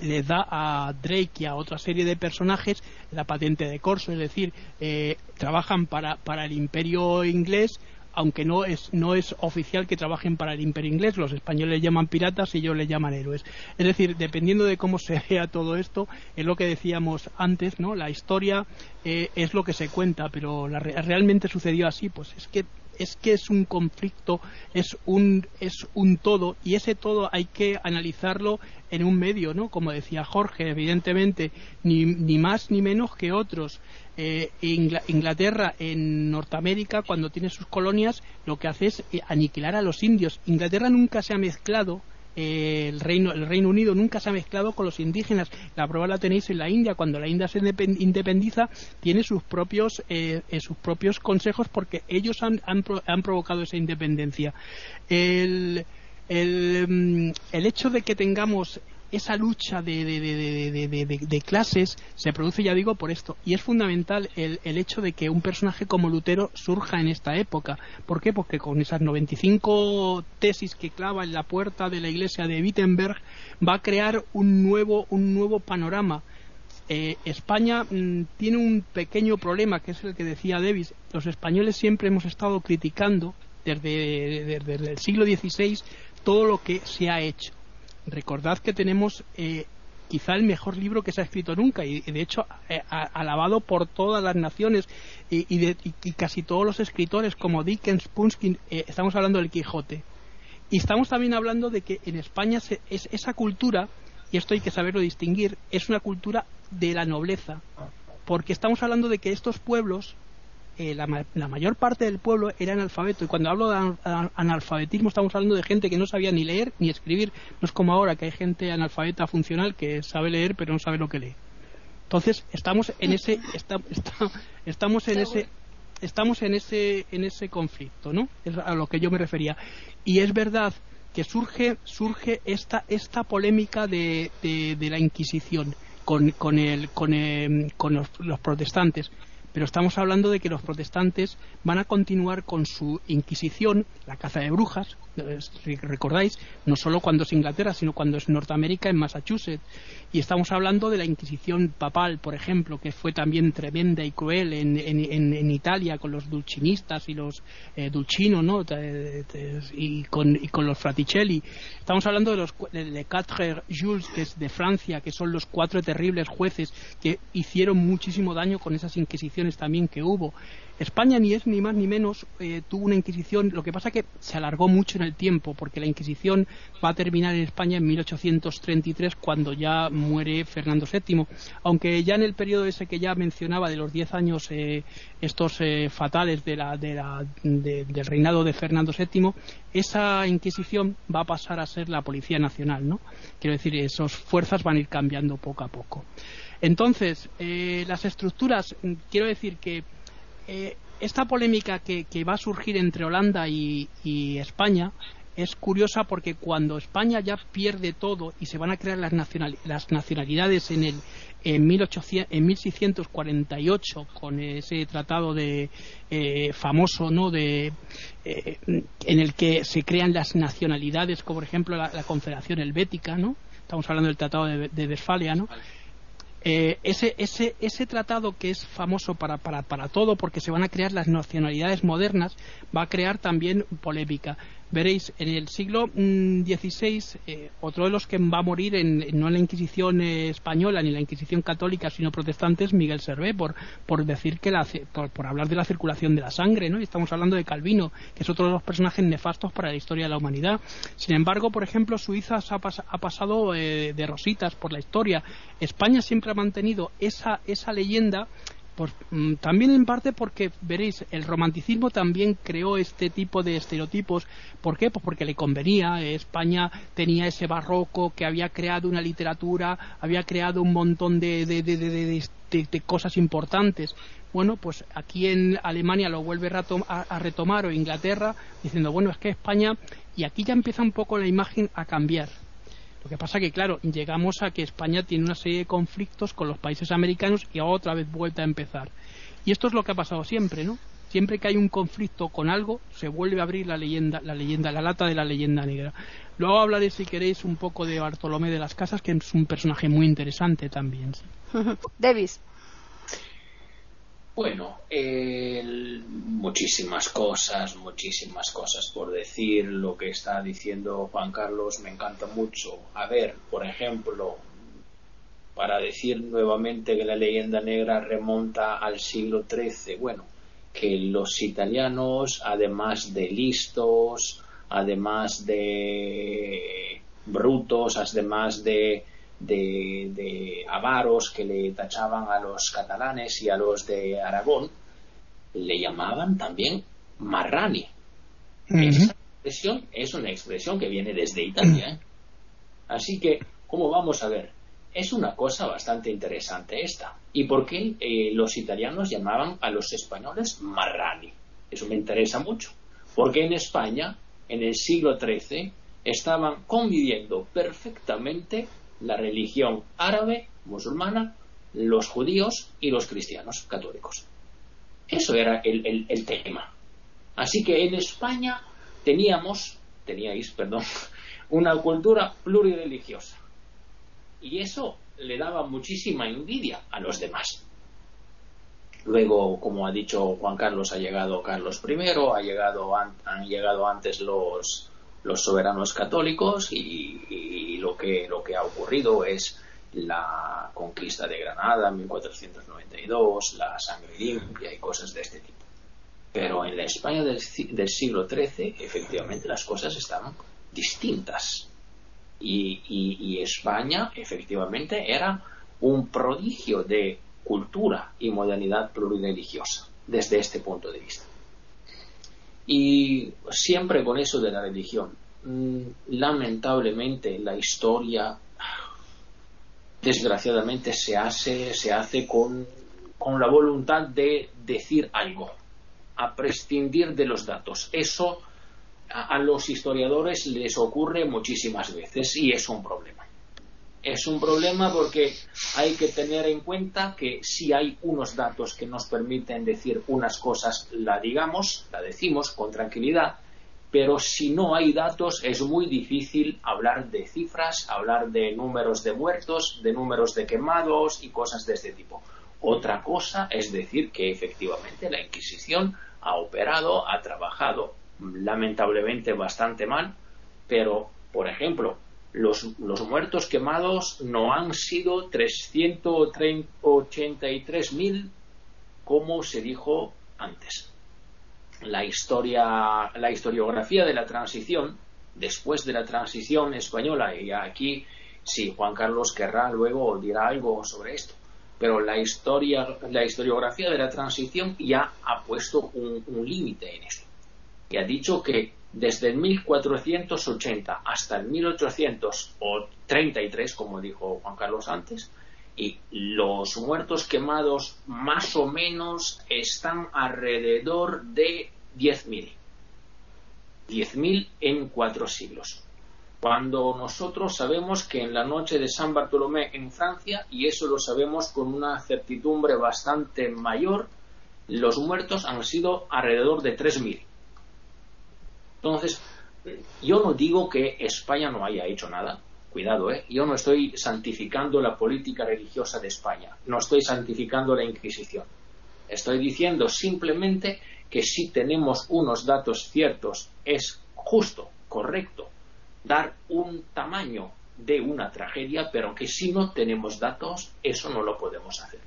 les da a Drake y a otra serie de personajes la patente de corso, es decir, eh, trabajan para, para el imperio inglés, aunque no es, no es oficial que trabajen para el imperio inglés, los españoles llaman piratas y ellos le llaman héroes. Es decir, dependiendo de cómo se vea todo esto, es lo que decíamos antes, ¿no? La historia eh, es lo que se cuenta, pero la, realmente sucedió así, pues es que es que es un conflicto, es un, es un todo, y ese todo hay que analizarlo en un medio, ¿no? Como decía Jorge, evidentemente, ni, ni más ni menos que otros. Eh, Inglaterra en Norteamérica, cuando tiene sus colonias, lo que hace es eh, aniquilar a los indios. Inglaterra nunca se ha mezclado el, Reino, el Reino Unido nunca se ha mezclado con los indígenas. La prueba la tenéis en la India. Cuando la India se independiza, tiene sus propios, eh, eh, sus propios consejos porque ellos han, han, provocado esa independencia. El, el, mm, el hecho de que tengamos esa lucha de, de, clases se produce, ya digo, por esto. Y es fundamental el, el, hecho de que un personaje como Lutero surja en esta época. ¿Por qué? Porque con esas 95 tesis que clava en la puerta de la iglesia de Wittenberg va a crear un nuevo, un nuevo panorama. Eh, España mm, tiene un pequeño problema, que es el que decía Davis. Los españoles siempre hemos estado criticando desde, desde el siglo XVI todo lo que se ha hecho recordad que tenemos eh, quizá el mejor libro que se ha escrito nunca y de hecho eh, alabado por todas las naciones y, casi todos los escritores como Dickens, Punskin, eh, estamos hablando del Quijote. Y estamos también hablando de que en España es, esa cultura, y esto hay que saberlo distinguir, es una cultura de la nobleza. Porque estamos hablando de que estos pueblos eh, la, mayor parte del pueblo era analfabeto. Y cuando hablo de analfabetismo estamos hablando de gente que no sabía ni leer ni escribir. No es como ahora que hay gente analfabeta funcional que sabe leer pero no sabe lo que lee. Entonces estamos en ese estamos en ese estamos en ese en ese conflicto no es a lo que yo me refería. Y es verdad que surge, surge esta, esta polémica de, de, la Inquisición con, con, el, con, eh, con los protestantes pero estamos hablando de que los protestantes van a continuar con su Inquisición, la caza de brujas, recordáis, no solo cuando es Inglaterra, sino cuando es Norteamérica, en Massachusetts. Y estamos hablando de la Inquisición papal, por ejemplo, que fue también tremenda y cruel en, en, Italia con los dulcinistas y los eh, dulcinos, ¿no? Y con, y con los fraticelli. Estamos hablando de los de Quatre Jules, que es de Francia, que son los cuatro terribles jueces que hicieron muchísimo daño con esas inquisiciones también que hubo. España ni es ni más ni menos eh, tuvo una Inquisición, lo que pasa que se alargó mucho en el tiempo, porque la Inquisición va a terminar en España en 1833 cuando ya muere Fernando VII, aunque ya en el periodo ese que ya mencionaba de los diez años eh, estos eh, fatales de la, de la, del reinado de Fernando VII, esa Inquisición va a pasar a ser la Policía Nacional, ¿no? Quiero decir, esas fuerzas van a ir cambiando poco a poco. Entonces, las estructuras, quiero decir que eh, esta polémica que, va a surgir entre Holanda y, España es curiosa porque cuando España ya pierde todo y se van a crear las, nacionalidades en el en, 1648 con ese tratado de eh, famoso no de eh, en el que se crean las nacionalidades como por ejemplo la, Confederación Helvética no estamos hablando del tratado de, de Westfalia no eh, ese, ese, ese tratado que es famoso para, para, para todo porque se van a crear las nacionalidades modernas va a crear también polémica veréis, en el siglo XVI, mm, eh, otro de los que va a morir en, no en la Inquisición eh, española ni en la Inquisición católica, sino protestante, es Miguel Servé, por, por decir que la, por, hablar de la circulación de la sangre, ¿no? Y estamos hablando de Calvino, que es otro de los personajes nefastos para la historia de la humanidad. Sin embargo, por ejemplo, Suiza ha, pasado eh, de rositas por la historia. España siempre ha mantenido esa, esa leyenda pues también en parte porque, veréis, el romanticismo también creó este tipo de estereotipos. ¿Por qué? Pues porque le convenía. España tenía ese barroco que había creado una literatura, había creado un montón de, de, de, cosas importantes. Bueno, pues aquí en Alemania lo vuelve a retomar o Inglaterra diciendo, bueno, es que España, y aquí ya empieza un poco la imagen a cambiar lo que pasa que, claro, llegamos a que España tiene una serie de conflictos con los países americanos y otra vez vuelta a empezar. Y esto es lo que ha pasado siempre, ¿no? Siempre que hay un conflicto con algo, se vuelve a abrir la leyenda, la leyenda, la lata de la leyenda negra. Luego hablaré, si queréis, un poco de Bartolomé de las Casas, que es un personaje muy interesante también. Davis. Bueno, muchísimas cosas, muchísimas cosas por decir. Lo que está diciendo Juan Carlos me encanta mucho. A ver, por ejemplo, para decir nuevamente que la leyenda negra remonta al siglo XIII. Bueno, que los italianos, además de listos, además de brutos, además de de, avaros que le tachaban a los catalanes y a los de Aragón, le llamaban también marrani. Esa expresión es una expresión que viene desde Italia. ¿eh? Así que, como vamos a ver, es una cosa bastante interesante esta. ¿Y por qué eh, los italianos llamaban a los españoles marrani? Eso me interesa mucho. Porque en España, en el siglo XIII, estaban conviviendo perfectamente la religión árabe, musulmana, los judíos y los cristianos católicos. Eso era el, tema. Así que en España teníamos, teníais, perdón, una cultura plurireligiosa. Y eso le daba muchísima envidia a los demás. Luego, como ha dicho Juan Carlos, ha llegado Carlos I, ha llegado, han llegado antes los, los soberanos católicos y, lo, que, lo que ha ocurrido es la conquista de Granada en 1492, la sangre limpia y cosas de este tipo. Pero en la España del, siglo XIII, efectivamente, las cosas estaban distintas. Y, España, efectivamente, era un prodigio de cultura y modernidad plurireligiosa, desde este punto de vista. Y siempre con eso de la religión. Mm, lamentablemente la historia, desgraciadamente, se hace, se hace con, con la voluntad de decir algo, a prescindir de los datos. Eso a los historiadores les ocurre muchísimas veces y es un problema. Es un problema porque hay que tener en cuenta que si hay unos datos que nos permiten decir unas cosas, la digamos, la decimos con tranquilidad, pero si no hay datos es muy difícil hablar de cifras, hablar de números de muertos, de números de quemados y cosas de este tipo. Otra cosa es decir que efectivamente la Inquisición ha operado, ha trabajado lamentablemente bastante mal, pero, por ejemplo, los, muertos quemados no han sido 383.000 como se dijo antes. La historia, la historiografía de la transición, después de la transición española, y aquí si Juan Carlos querrá luego dirá algo sobre esto, pero la historia, la historiografía de la transición ya ha puesto un, un límite en esto. Y ha dicho que desde el 1480 hasta el 1833, como dijo Juan Carlos antes, y los muertos quemados más o menos están alrededor de 10.000. 10.000 en cuatro siglos. Cuando nosotros sabemos que en la noche de San Bartolomé en Francia, y eso lo sabemos con una certidumbre bastante mayor, los muertos han sido alrededor de 3.000. Entonces, yo no digo que España no haya hecho nada. Cuidado, ¿eh? Yo no estoy santificando la política religiosa de España. No estoy santificando la Inquisición. Estoy diciendo simplemente que si tenemos unos datos ciertos, es justo, correcto, dar un tamaño de una tragedia, pero que si no tenemos datos, eso no lo podemos hacer.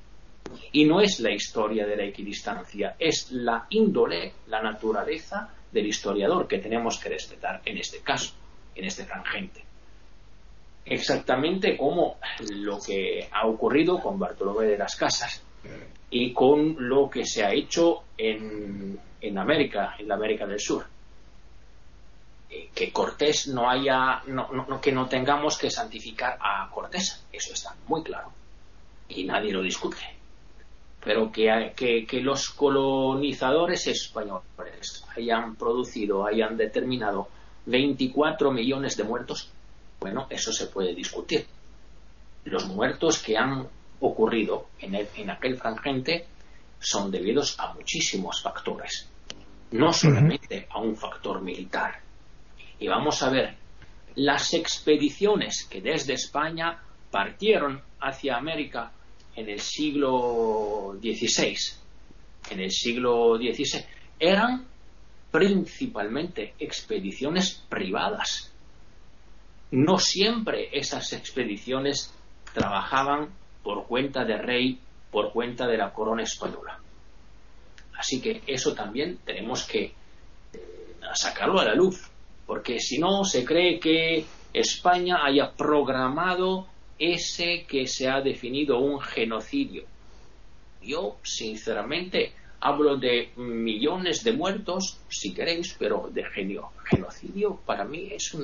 Y no es la historia de la equidistancia, es la índole, la naturaleza del historiador que tenemos que respetar en este caso, en este frangente. Exactamente como lo que ha ocurrido con Bartolomé de las Casas y con lo que se ha hecho en, en América, en la América del Sur. Eh, que Cortés no haya, no, no, que no tengamos que santificar a Cortés, eso está muy claro y nadie lo discute pero que, que, los colonizadores españoles hayan producido, hayan determinado 24 millones de muertos, bueno, eso se puede discutir. Los muertos que han ocurrido en, en aquel frangente son debidos a muchísimos factores, no solamente a un factor militar. Y vamos a ver, las expediciones que desde España partieron hacia América en el siglo XVI, en el siglo XVI, eran principalmente expediciones privadas. No siempre esas expediciones trabajaban por cuenta de rey, por cuenta de la corona española. Así que eso también tenemos que eh, sacarlo a la luz, porque si no se cree que España haya programado ese que se ha definido un genocidio. Yo, sinceramente, hablo de millones de muertos, si queréis, pero de genocidio para mí es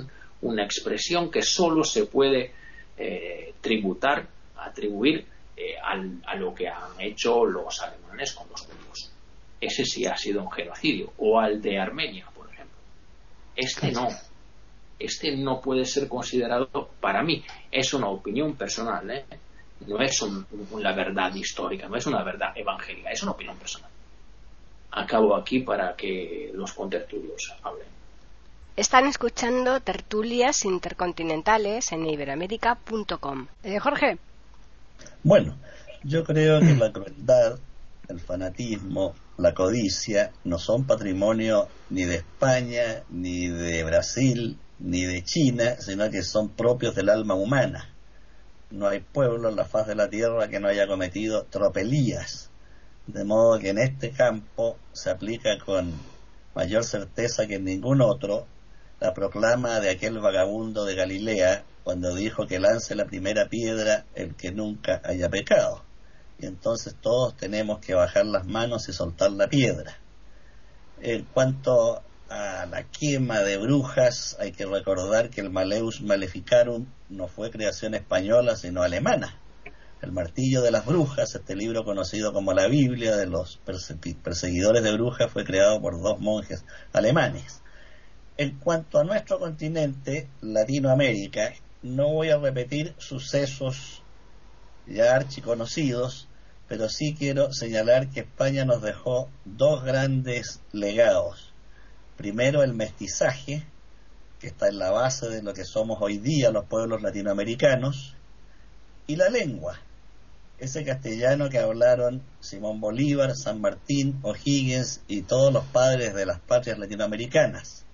una expresión que solo se puede eh, tributar, atribuir eh, a lo que han hecho los alemanes con los judíos. Ese sí ha sido un genocidio, o al de Armenia, por ejemplo. Este no, este no puede ser considerado para mí. Es una opinión personal, ¿eh? no es una verdad histórica, no es una verdad evangélica, es una opinión personal. Acabo aquí para que los contertulios hablen. Están escuchando tertulias intercontinentales en iberoamérica.com. Eh, Jorge. Bueno, yo creo que la crueldad, el fanatismo, la codicia no son patrimonio ni de España, ni de Brasil, ni de China, sino que son propios del alma humana. No hay pueblo en la faz de la tierra que no haya cometido tropelías. De modo que en este campo se aplica con mayor certeza que en ningún otro la proclama de aquel vagabundo de Galilea cuando dijo que lance la primera piedra el que nunca haya pecado. Y entonces todos tenemos que bajar las manos y soltar la piedra. En cuanto a la quema de brujas, hay que recordar que el Maleus Maleficarum no fue creación española, sino alemana. El martillo de las brujas, este libro conocido como la Biblia de los perseguidores de brujas, fue creado por dos monjes alemanes. En cuanto a nuestro continente, Latinoamérica, no voy a repetir sucesos ya archiconocidos, pero sí quiero señalar que España nos dejó dos grandes legados. Primero, el mestizaje, que está en la base de lo que somos hoy día los pueblos latinoamericanos, y la lengua, ese castellano que hablaron Simón Bolívar, San Martín, O'Higgins y todos los padres de las patrias latinoamericanas,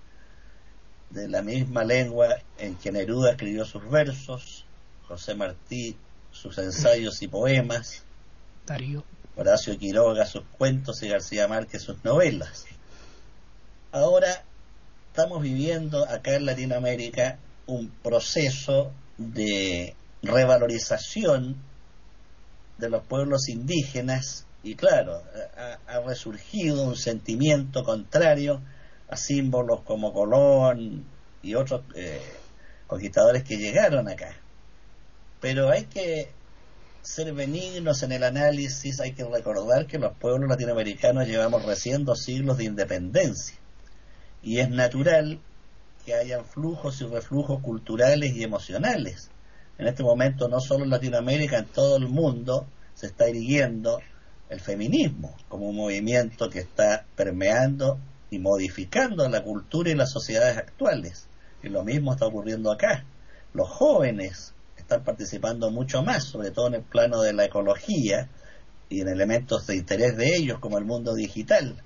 de la misma lengua en que Neruda escribió sus versos, José Martí sus ensayos y poemas, Darío. Horacio Quiroga sus cuentos y García Márquez sus novelas. Ahora estamos viviendo acá en Latinoamérica un proceso de revalorización de los pueblos indígenas y claro, ha, resurgido un sentimiento contrario a símbolos como Colón y otros eh, conquistadores que llegaron acá. Pero hay que ser benignos en el análisis, hay que recordar que los pueblos latinoamericanos llevamos recién dos siglos de independencia y es natural que hayan flujos y reflujos culturales y emocionales. En este momento no solo en Latinoamérica, en todo el mundo se está irguiendo el feminismo como un movimiento que está permeando y modificando la cultura y las sociedades actuales. Y lo mismo está ocurriendo acá. Los jóvenes están participando mucho más, sobre todo en el plano de la ecología y en elementos de interés de ellos como el mundo digital.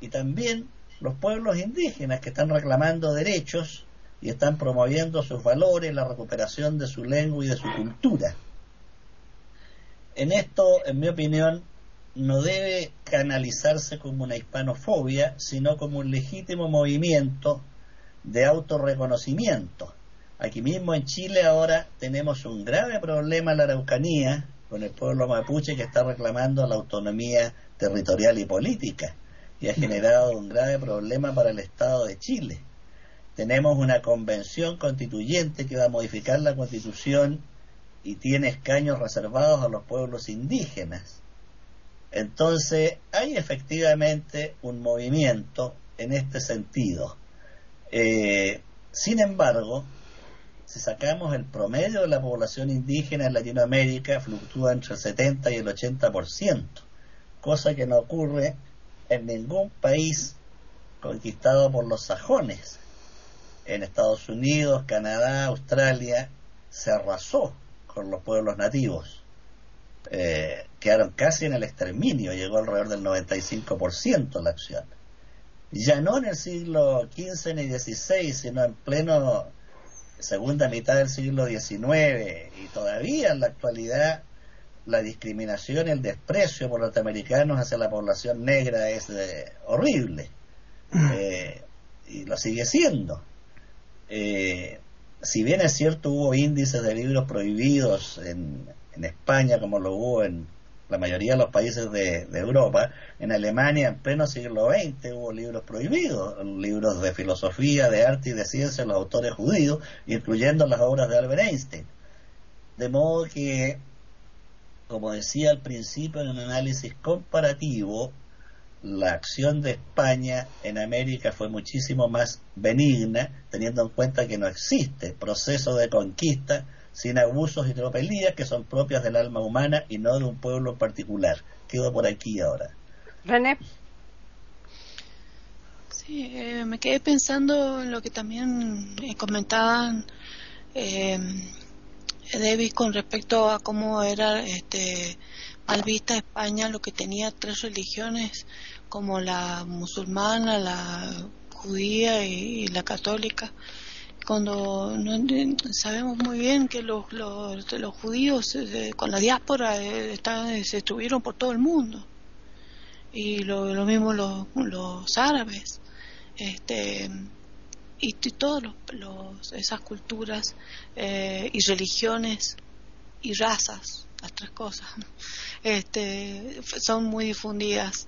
Y también los pueblos indígenas que están reclamando derechos y están promoviendo sus valores, la recuperación de su lengua y de su cultura. En esto, en mi opinión, no debe canalizarse como una hispanofobia, sino como un legítimo movimiento de autorreconocimiento. Aquí mismo en Chile ahora tenemos un grave problema en la Araucanía con el pueblo mapuche que está reclamando la autonomía territorial y política y ha generado un grave problema para el Estado de Chile. Tenemos una convención constituyente que va a modificar la constitución y tiene escaños reservados a los pueblos indígenas. Entonces, hay efectivamente un movimiento en este sentido. Eh, sin embargo, si sacamos el promedio de la población indígena en Latinoamérica, fluctúa entre el 70 y el 80%, cosa que no ocurre en ningún país conquistado por los sajones. En Estados Unidos, Canadá, Australia, se arrasó con los pueblos nativos. Eh, quedaron casi en el exterminio, llegó alrededor del 95% la acción. Ya no en el siglo XV ni XVI, sino en pleno segunda mitad del siglo XIX y todavía en la actualidad la discriminación y el desprecio por los norteamericanos hacia la población negra es eh, horrible mm. eh, y lo sigue siendo. Eh, si bien es cierto hubo índices de libros prohibidos en, en, España como lo hubo en la mayoría de los países de, Europa, en Alemania en pleno siglo XX hubo libros prohibidos, libros de filosofía, de arte y de ciencia de los autores judíos, incluyendo las obras de Albert Einstein. De modo que como decía al principio en un análisis comparativo, la acción de España en América fue muchísimo más benigna, teniendo en cuenta que no existe proceso de conquista sin abusos y tropelías que son propias del alma humana y no de un pueblo en particular. Quedo por aquí ahora. René. Sí, eh, me quedé pensando en lo que también comentaban. Eh, David con respecto a cómo era este mal vista España lo que tenía tres religiones como la musulmana la judía y, la católica cuando no, sabemos muy bien que los, los, los judíos eh, con la diáspora eh, están, se estuvieron por todo el mundo. Y lo, lo mismo los, los árabes este y, todas los, esas culturas eh, y religiones y razas, las tres cosas, este, son muy difundidas.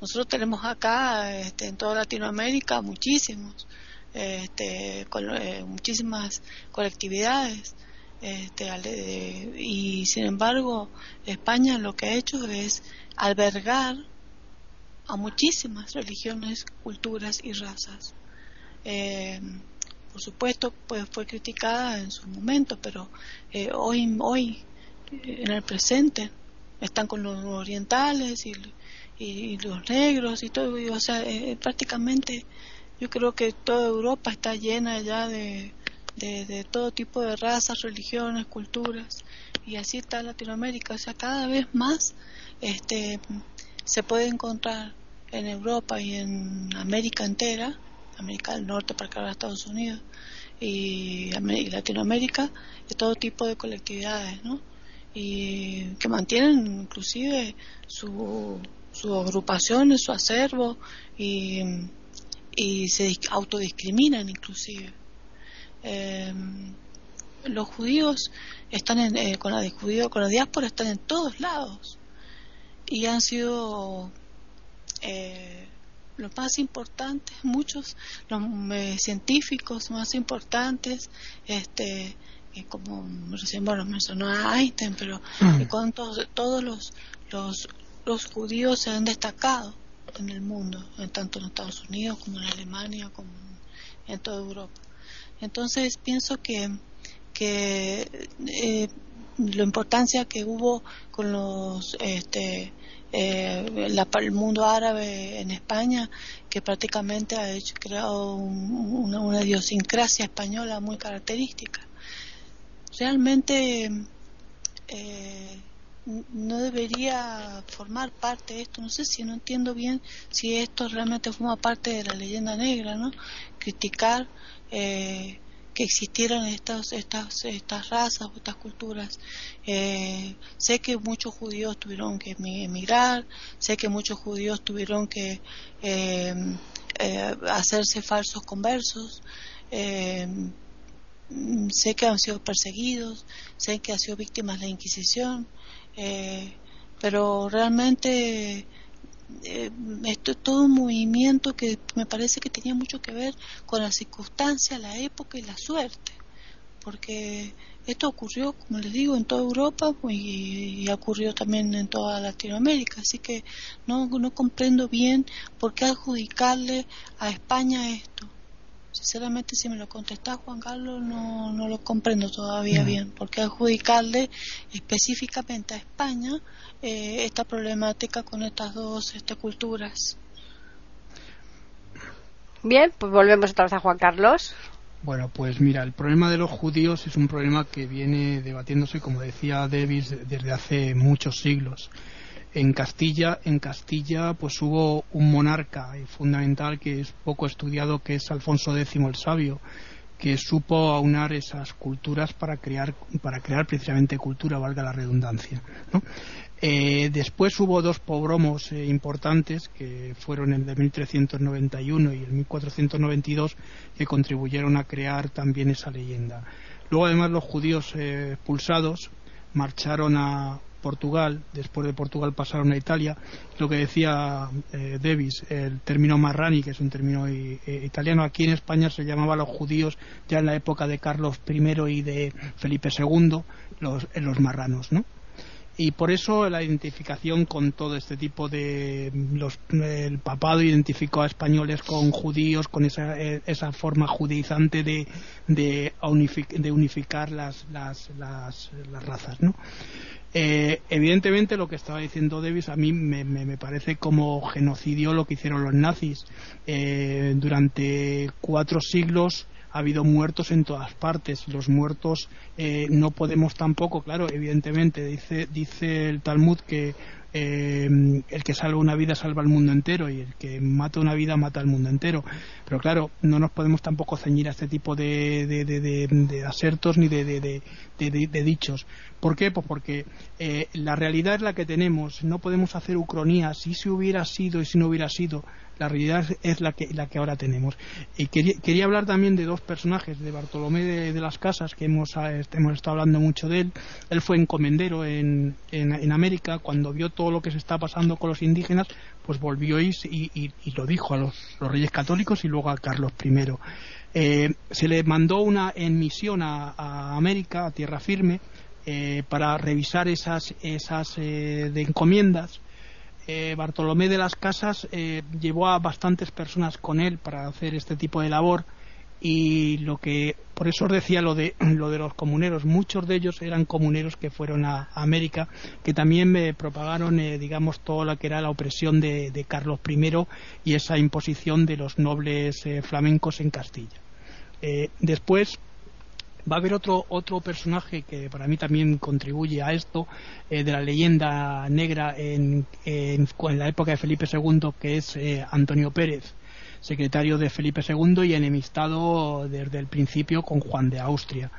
Nosotros tenemos acá, este, en toda Latinoamérica, muchísimos, este, eh, muchísimas colectividades. Este, y sin embargo, España lo que ha hecho es albergar a muchísimas religiones, culturas y razas Eh, por supuesto, pues fue criticada en su momento, pero eh, hoy, hoy, en el presente, están con los orientales y, y, los negros y todo, o sea, eh, prácticamente yo creo que toda Europa está llena ya de, de, todo tipo de razas, religiones, culturas, y así está Latinoamérica, o sea, cada vez más este, se puede encontrar en Europa y en América entera, América del Norte para acá Estados Unidos y, Latinoamérica, de todo tipo de colectividades, ¿no? Y que mantienen inclusive su, sus agrupaciones, su acervo y, y se autodiscriminan inclusive. Em, los judíos están en, eh, con la judío, con la diáspora están en todos lados y han sido eh, los más importantes, muchos los eh, científicos más importantes, este, como recién bueno mencionó a Einstein, pero mm. con todos, los, los, los judíos se han destacado en el mundo, tanto en Estados Unidos como en Alemania, como en toda Europa. Entonces pienso que, que eh, la importancia que hubo con los este, eh, el mundo árabe en España, que prácticamente ha hecho, creado una, idiosincrasia española muy característica. Realmente eh, no debería formar parte de esto, no sé si no entiendo bien si esto realmente forma parte de la leyenda negra, ¿no? Criticar eh, que existieran estas, estas, estas razas o estas culturas. Eh, sé que muchos judíos tuvieron que emigrar, sé que muchos judíos tuvieron que eh, eh, hacerse falsos conversos, sé que han sido perseguidos, sé que han sido víctimas de la Inquisición, pero realmente eh, esto es todo un movimiento que me parece que tenía mucho que ver con la circunstancia, la época y la suerte, porque esto ocurrió, como les digo, en toda Europa y, ocurrió también en toda Latinoamérica, así que no, no comprendo bien por qué adjudicarle a España esto. Sinceramente, si me lo contestás, Juan Carlos, no, no lo comprendo todavía bien. ¿Por qué adjudicarle específicamente a España eh, esta problemática con estas dos este, culturas. Bien, pues volvemos otra vez a Juan Carlos. Bueno, pues mira, el problema de los judíos es un problema que viene debatiéndose, como decía Davis, desde hace muchos siglos. En Castilla, en Castilla, pues hubo un monarca fundamental que es poco estudiado, que es Alfonso X el Sabio, que supo aunar esas culturas para crear, para crear precisamente cultura, valga la redundancia. ¿no? Eh, después hubo dos pogromos eh, importantes que fueron el de 1391 y el 1492 que contribuyeron a crear también esa leyenda. Luego además los judíos eh, expulsados marcharon a Portugal, después de Portugal pasaron a Italia. Lo que decía Davis, el término marrani, que es un término italiano, aquí en España se llamaba los judíos ya en la época de Carlos I y de Felipe II, los marranos, ¿no? Y por eso la identificación con todo este tipo de los, el papado identificó a españoles con judíos con esa, eh, esa forma judaizante de, de, unificar las, las, las, razas ¿no? Eh, evidentemente lo que estaba diciendo Davis a mí me, me, parece como genocidio lo que hicieron los nazis eh, durante cuatro siglos ha habido muertos en todas partes. Los muertos eh, no podemos tampoco, claro, evidentemente, dice, dice el Talmud que eh, el que salva una vida salva al mundo entero y el que mata una vida mata al mundo entero. Pero claro, no nos podemos tampoco ceñir a este tipo de, de, de, asertos ni de, dichos. ¿Por qué? Pues porque eh, la realidad es la que tenemos. No podemos hacer ucronías. Si se hubiera sido y si no hubiera sido la realidad es la que, la que ahora tenemos. Y quería, hablar también de dos personajes, de Bartolomé de, las Casas, que hemos, eh, hemos estado hablando mucho de él. Él fue encomendero en, en, América, cuando vio todo lo que se está pasando con los indígenas, pues volvió y, y, y lo dijo a los, reyes católicos y luego a Carlos I. Eh, se le mandó una en misión a, América, a tierra firme, eh, para revisar esas, esas de encomiendas eh, Bartolomé de las Casas eh, llevó a bastantes personas con él para hacer este tipo de labor y lo que por eso os decía lo de lo de los comuneros. Muchos de ellos eran comuneros que fueron a, América que también me propagaron eh, digamos toda la que era la opresión de, Carlos I y esa imposición de los nobles flamencos en Castilla. Después Va a haber otro, otro personaje que para mí también contribuye a esto, eh, de la leyenda negra en, en, la época de Felipe II, que es eh, Antonio Pérez, secretario de Felipe II y enemistado desde el principio con Juan de Austria.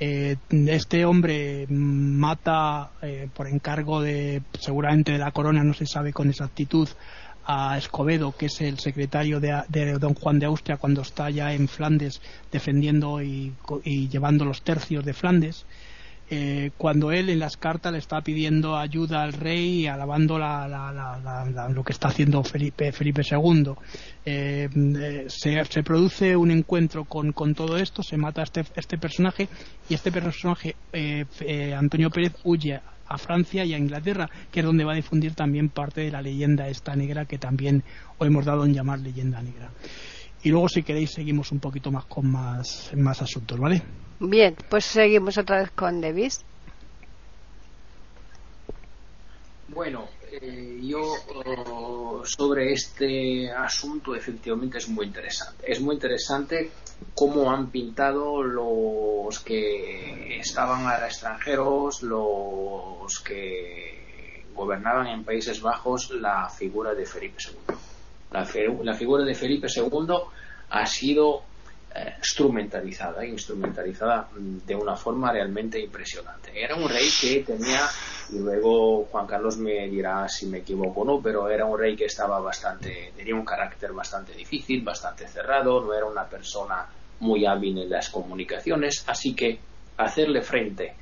Eh, este hombre mata por encargo de seguramente de la corona, no se sabe con exactitud, a Escobedo, que es el secretario de, don Juan de Austria cuando está ya en Flandes defendiendo y, llevando los tercios de Flandes, eh, cuando él en las cartas le está pidiendo ayuda al rey y alabando lo que está haciendo Felipe, Felipe II. Eh, eh, se, produce un encuentro con, todo esto, se mata este, este personaje y este personaje, Antonio Pérez, huye a Francia y a Inglaterra, que es donde va a difundir también parte de la leyenda esta negra que también os hemos dado en llamar leyenda negra. Y luego, si queréis, seguimos un poquito más con más, más asuntos, ¿vale? Bien, pues seguimos otra vez con Davis. Bueno, eh, yo oh, sobre este asunto efectivamente es muy interesante. Es muy interesante cómo han pintado los que estaban a extranjeros, los que gobernaban en Países Bajos, la figura de Felipe II. La, figura de Felipe II ha sido eh, instrumentalizada, instrumentalizada de una forma realmente impresionante. Era un rey que tenía, y luego Juan Carlos me dirá si me equivoco o no, pero era un rey que estaba bastante, tenía un carácter bastante difícil, bastante cerrado, no era una persona muy hábil en las comunicaciones, así que hacerle frente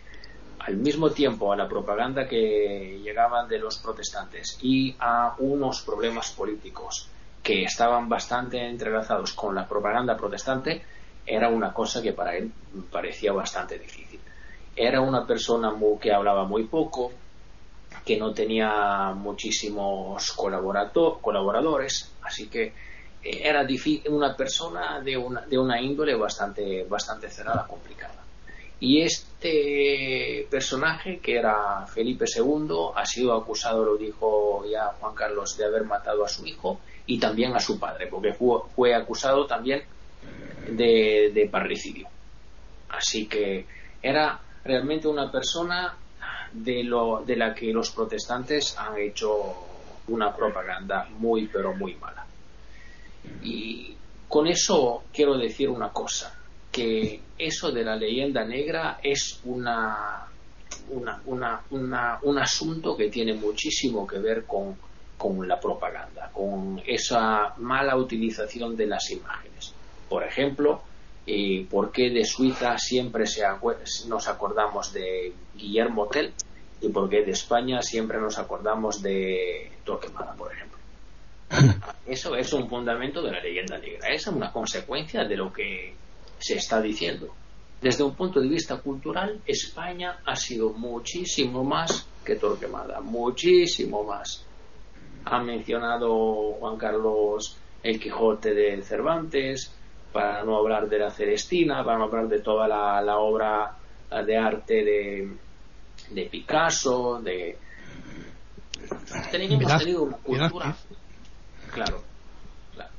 al mismo tiempo a la propaganda que llegaban de los protestantes y a unos problemas políticos que estaban bastante entrelazados con la propaganda protestante, era una cosa que para él parecía bastante difícil. Era una persona que hablaba muy poco, que no tenía muchísimos colaboradores, así que eh, era una persona de una, de una índole bastante, bastante cerrada, complicada. Y este personaje, que era Felipe II, ha sido acusado, lo dijo ya Juan Carlos, de haber matado a su hijo y también a su padre, porque fue, acusado también de, de parricidio. Así que era realmente una persona de, lo, de la que los protestantes han hecho una propaganda muy, pero muy mala. Y con eso quiero decir una cosa, que eso de la leyenda negra es una, un asunto que tiene muchísimo que ver con, la propaganda, con esa mala utilización de las imágenes. Por ejemplo, eh, ¿por qué de Suiza siempre se nos acordamos de Guillermo Tell y por qué de España siempre nos acordamos de Torquemada, por ejemplo? Eso es un fundamento de la leyenda negra. Es una consecuencia de lo que se está diciendo. Desde un punto de vista cultural, España ha sido muchísimo más que Torquemada, muchísimo más. Ha mencionado Juan Carlos el Quijote de Cervantes, para no hablar de la Celestina, para no hablar de toda la, obra de arte de, de Picasso, de... Hemos tenido una cultura Claro, claro.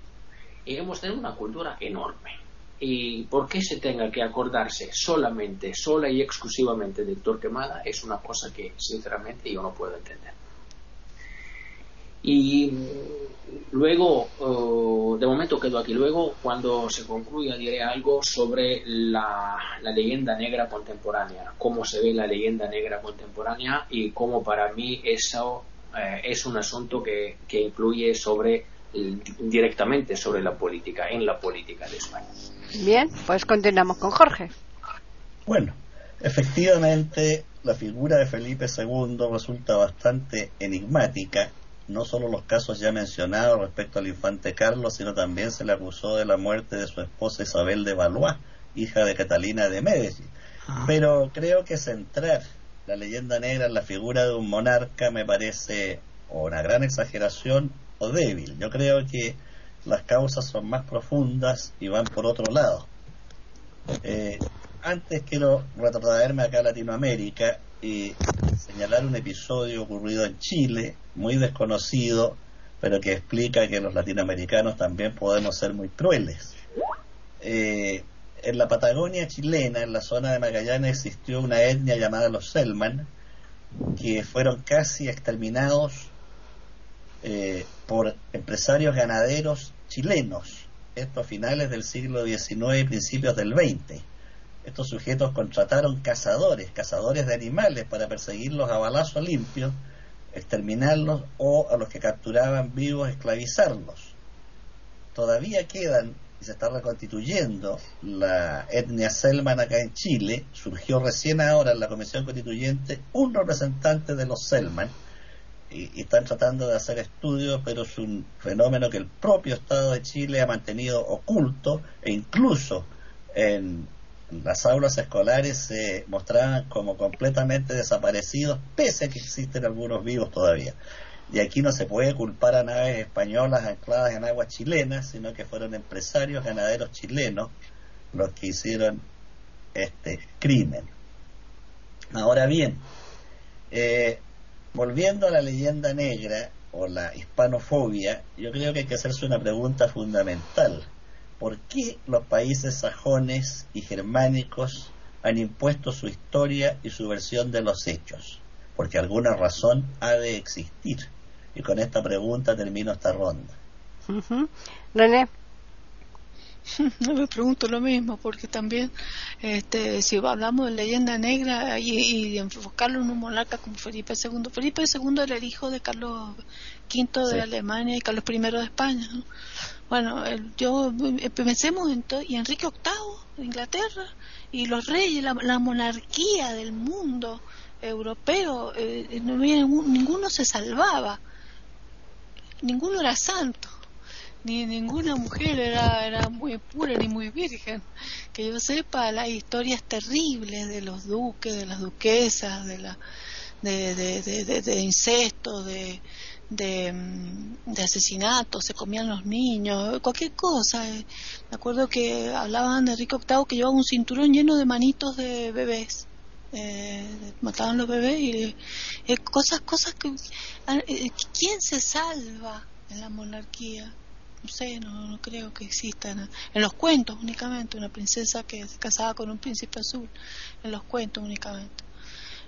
Y hemos tenido una cultura enorme. ¿Y por qué se tenga que acordarse solamente, sola y exclusivamente de Torquemada? Es una cosa que, sinceramente, yo no puedo entender. Y luego, de momento quedo aquí. Luego, cuando se concluya, diré algo sobre la, leyenda negra contemporánea, cómo se ve la leyenda negra contemporánea y cómo para mí eso eh, es un asunto que, que influye sobre directamente sobre la política, en la política de España. Bien, pues continuamos con Jorge. Bueno, efectivamente la figura de Felipe II resulta bastante enigmática. No solo los casos ya mencionados respecto al infante Carlos, sino también se le acusó de la muerte de su esposa Isabel de Valois, hija de Catalina de Médici. Ah. Pero creo que centrar la leyenda negra en la figura de un monarca me parece o una gran exageración o débil. Yo creo que las causas son más profundas y van por otro lado. Eh, antes quiero retrotraerme acá a Latinoamérica y señalar un episodio ocurrido en Chile, muy desconocido, pero que explica que los latinoamericanos también podemos ser muy crueles. Eh, en la Patagonia chilena, en la zona de Magallanes, existió una etnia llamada los Selman, que fueron casi exterminados eh, por empresarios ganaderos chilenos, estos finales del siglo XIX y principios del XX. Estos sujetos contrataron cazadores, cazadores de animales, para perseguirlos a balazo limpio, exterminarlos o a los que capturaban vivos esclavizarlos. Todavía quedan y se está reconstituyendo la etnia Selman acá en Chile, surgió recién ahora en la Comisión Constituyente un representante de los Selman y, están tratando de hacer estudios, pero es un fenómeno que el propio Estado de Chile ha mantenido oculto e incluso en las aulas escolares se mostraban como completamente desaparecidos, pese a que existen algunos vivos todavía. Y aquí no se puede culpar a naves españolas ancladas en aguas chilenas, sino que fueron empresarios ganaderos chilenos los que hicieron este crimen. Ahora bien, eh, volviendo a la leyenda negra o la hispanofobia, yo creo que hay que hacerse una pregunta fundamental. ¿Por qué los países sajones y germánicos han impuesto su historia y su versión de los hechos? Porque alguna razón ha de existir. Y con esta pregunta termino esta ronda. René. No me pregunto lo mismo, porque también, este, si hablamos de leyenda negra y, y enfocarlo en un monarca como Felipe II, Felipe II era el hijo de Carlos V de Alemania y Carlos I de España. Bueno, yo eh, pensemos en y Enrique VIII de Inglaterra y los reyes, la, monarquía del mundo europeo, eh, ninguno se salvaba ninguno era santo, ni ninguna mujer era, era muy pura ni muy virgen. Que yo sepa, las historias terribles de los duques, de las duquesas, de la de, de, de, de incesto, de, de, mm, de asesinatos, se comían los niños, cualquier cosa. Me acuerdo que hablaban de Enrique VIII que llevaba un cinturón lleno de manitos de bebés eh, mataban los bebés y eh, cosas, cosas que... Eh, ¿Quién se salva en la monarquía? No sé, no, creo que existan. En los cuentos únicamente, una princesa que se casaba con un príncipe azul, en los cuentos únicamente.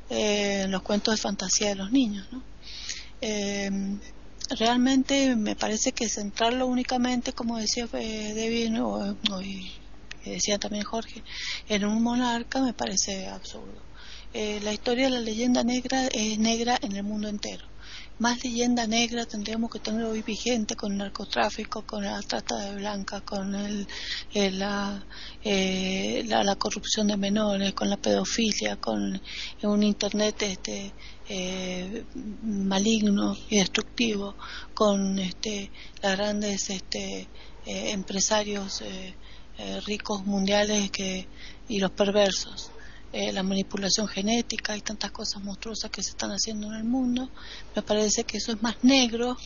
Eh, en los cuentos de fantasía de los niños, ¿no? realmente me parece que centrarlo únicamente, como decía David o, decía también Jorge, en un monarca me parece absurdo. Eh, la historia de la leyenda negra es negra en el mundo entero. Más leyenda negra tendríamos que tener hoy vigente con el narcotráfico, con la trata de blancas, con el, eh, la, la, corrupción de menores, con la pedofilia, con un internet este, eh, maligno y destructivo, con este, los grandes este, empresarios ricos mundiales que, y los perversos. Eh, la manipulación genética y tantas cosas monstruosas que se están haciendo en el mundo. Me parece que eso es más negro,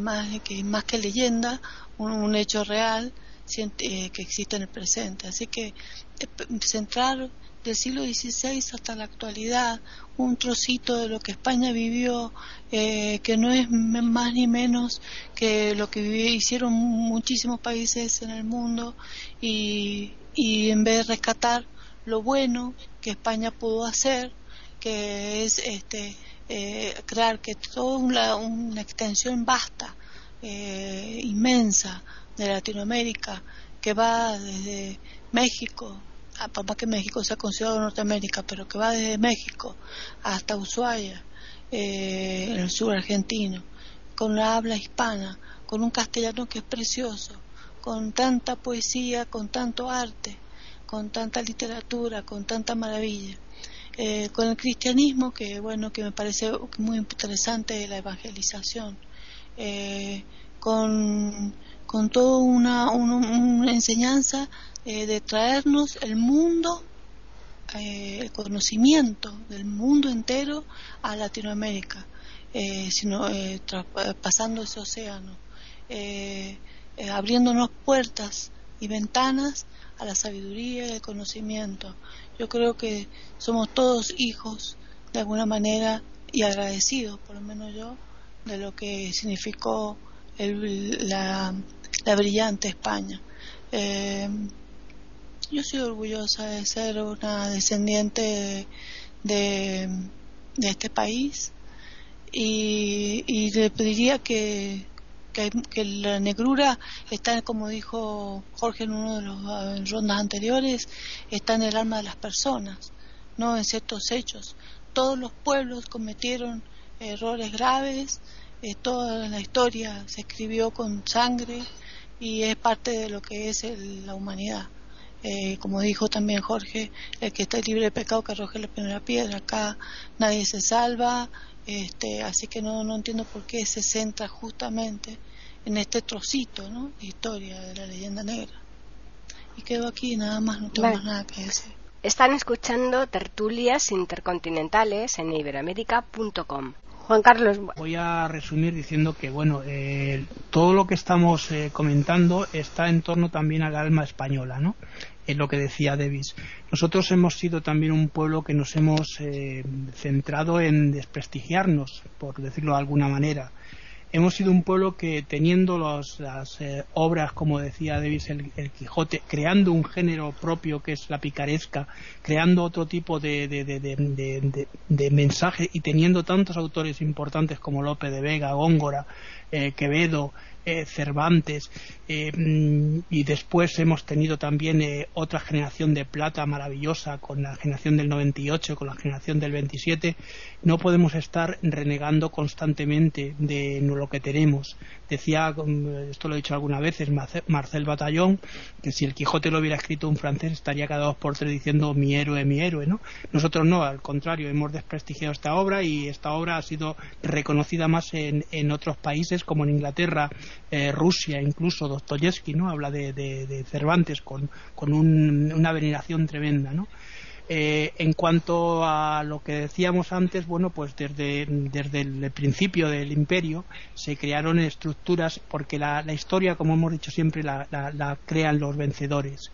más, que, más que leyenda, un, hecho real eh, que existe en el presente. Así que eh, centrar del siglo XVI hasta la actualidad un trocito de lo que España vivió, que no es más ni menos que lo que hicieron muchísimos países en el mundo, y, y en vez de rescatar lo bueno que España pudo hacer, que es este, eh, crear que toda una, extensión vasta, eh, inmensa de Latinoamérica, que va desde México, papá que México sea considerado Norteamérica, pero que va desde México hasta Ushuaia, eh, en el sur argentino, con la habla hispana, con un castellano que es precioso, con tanta poesía, con tanto arte, con tanta literatura, con tanta maravilla. Eh, con el cristianismo, que bueno, que me parece muy interesante la evangelización, eh, con, con toda una, una, enseñanza eh, de traernos el mundo, el conocimiento del mundo entero a Latinoamérica. sino pasando ese océano, abriéndonos puertas y ventanas a la sabiduría y al conocimiento. Yo creo que somos todos hijos de alguna manera y agradecidos, por lo menos yo, de lo que significó la, brillante España. Eh, yo soy orgullosa de ser una descendiente de, este país y, y, le pediría que, que, la negrura está, como dijo Jorge en uno de los rondas anteriores, está en el alma de las personas, no en ciertos hechos. Todos los pueblos cometieron errores graves, eh, toda la historia se escribió con sangre y es parte de lo que es la humanidad. Eh, como dijo también Jorge, el que está libre de pecado que arroje la primera piedra. Acá nadie se salva, este, así que no, no entiendo por qué se centra justamente en este trocito ¿no? de historia de la leyenda negra. Y quedo aquí, nada más, no tengo más nada que decir. Están escuchando tertulias intercontinentales en iberoamérica.com. Juan Carlos. Voy a resumir diciendo que, bueno, eh, todo lo que estamos eh, comentando está en torno también al alma española, ¿no? Es lo que decía Davis. Nosotros hemos sido también un pueblo que nos hemos eh, centrado en desprestigiarnos, por decirlo de alguna manera hemos sido un pueblo que teniendo las eh, obras, como decía Davis, el, Quijote, creando un género propio que es la picaresca, creando otro tipo de, de, mensaje y teniendo tantos autores importantes como Lope de Vega, Góngora, eh, Quevedo, eh, Cervantes eh, mm, y después hemos tenido también eh, otra generación de plata maravillosa con la generación del 98, con la generación del 27, no podemos estar renegando constantemente de lo que tenemos. Decía, mm, esto lo he dicho algunas veces, Marcel Batallón, que si el Quijote lo hubiera escrito un francés estaría cada dos por tres diciendo mi héroe, mi héroe, ¿no? Nosotros no, al contrario, hemos desprestigiado esta obra y esta obra ha sido reconocida más en, en otros países como en Inglaterra eh, Rusia, incluso Dostoyevsky, ¿no? Habla de, Cervantes con, una veneración tremenda, ¿no? Eh, en cuanto a lo que decíamos antes, bueno, pues desde, el principio del imperio se crearon estructuras porque la, historia, como hemos dicho siempre, la, crean los vencedores.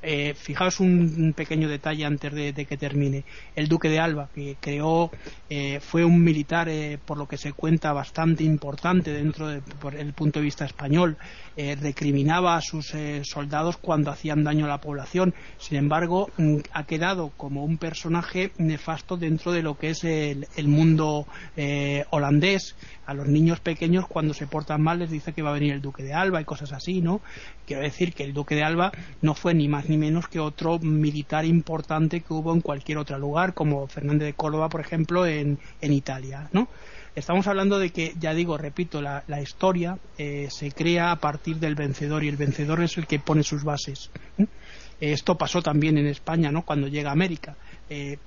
Eh, fijaos un, pequeño detalle antes de, que termine. El duque de Alba, que creó, eh, fue un militar, eh, por lo que se cuenta, bastante importante dentro del el punto de vista español. recriminaba a sus soldados cuando hacían daño a la población. Sin embargo, mm, ha quedado como un personaje nefasto dentro de lo que es el mundo holandés. A los niños pequeños, cuando se portan mal, les dice que va a venir el duque de Alba y cosas así, ¿no? Quiero decir que el duque de Alba no fue ni más ni menos que otro militar importante que hubo en cualquier otro lugar, como Fernández de Córdoba, por ejemplo, en, en Italia, ¿no? Estamos hablando de que, ya digo, repito, la, historia eh, se crea a partir del vencedor y el vencedor es el que pone sus bases. Esto pasó también en España, ¿no? Cuando llega América. Eh,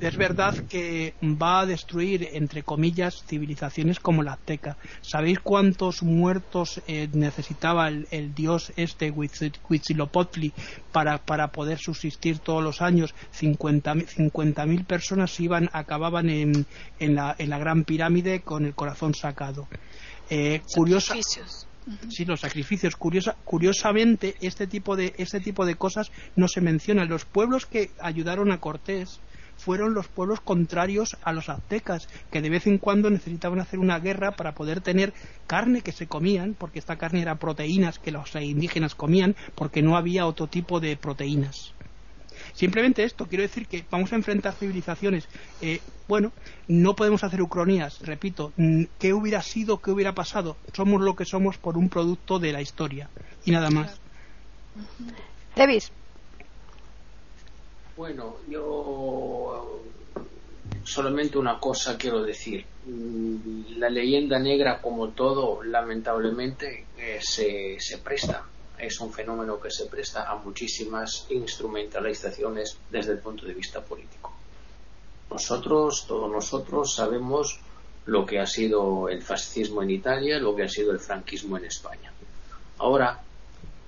es verdad que va a destruir, entre comillas, civilizaciones como la azteca. ¿Sabéis cuántos muertos eh, necesitaba el, dios este, Huitzilopochtli, para, para poder subsistir todos los años? 50.000 50 personas iban, acababan en, en, la, en la Gran Pirámide con el corazón sacado. Sí, los sacrificios. Curiosa, curiosamente, este tipo, de, este tipo de cosas no se mencionan. Los pueblos que ayudaron a Cortés fueron los pueblos contrarios a los aztecas, que de vez en cuando necesitaban hacer una guerra para poder tener carne que se comían, porque esta carne era proteínas que los indígenas comían, porque no había otro tipo de proteínas. Simplemente esto, quiero decir que vamos a enfrentar civilizaciones. Eh, bueno, no podemos hacer ucronías, repito, ¿qué hubiera sido, qué hubiera pasado? Somos lo que somos por un producto de la historia y nada más. Davis. Bueno, yo solamente una cosa quiero decir. Mm, la leyenda negra, como todo, lamentablemente, eh, se, se presta es un fenómeno que se presta a muchísimas instrumentalizaciones desde el punto de vista político. Nosotros, todos nosotros, sabemos lo que ha sido el fascismo en Italia, lo que ha sido el franquismo en España. Ahora,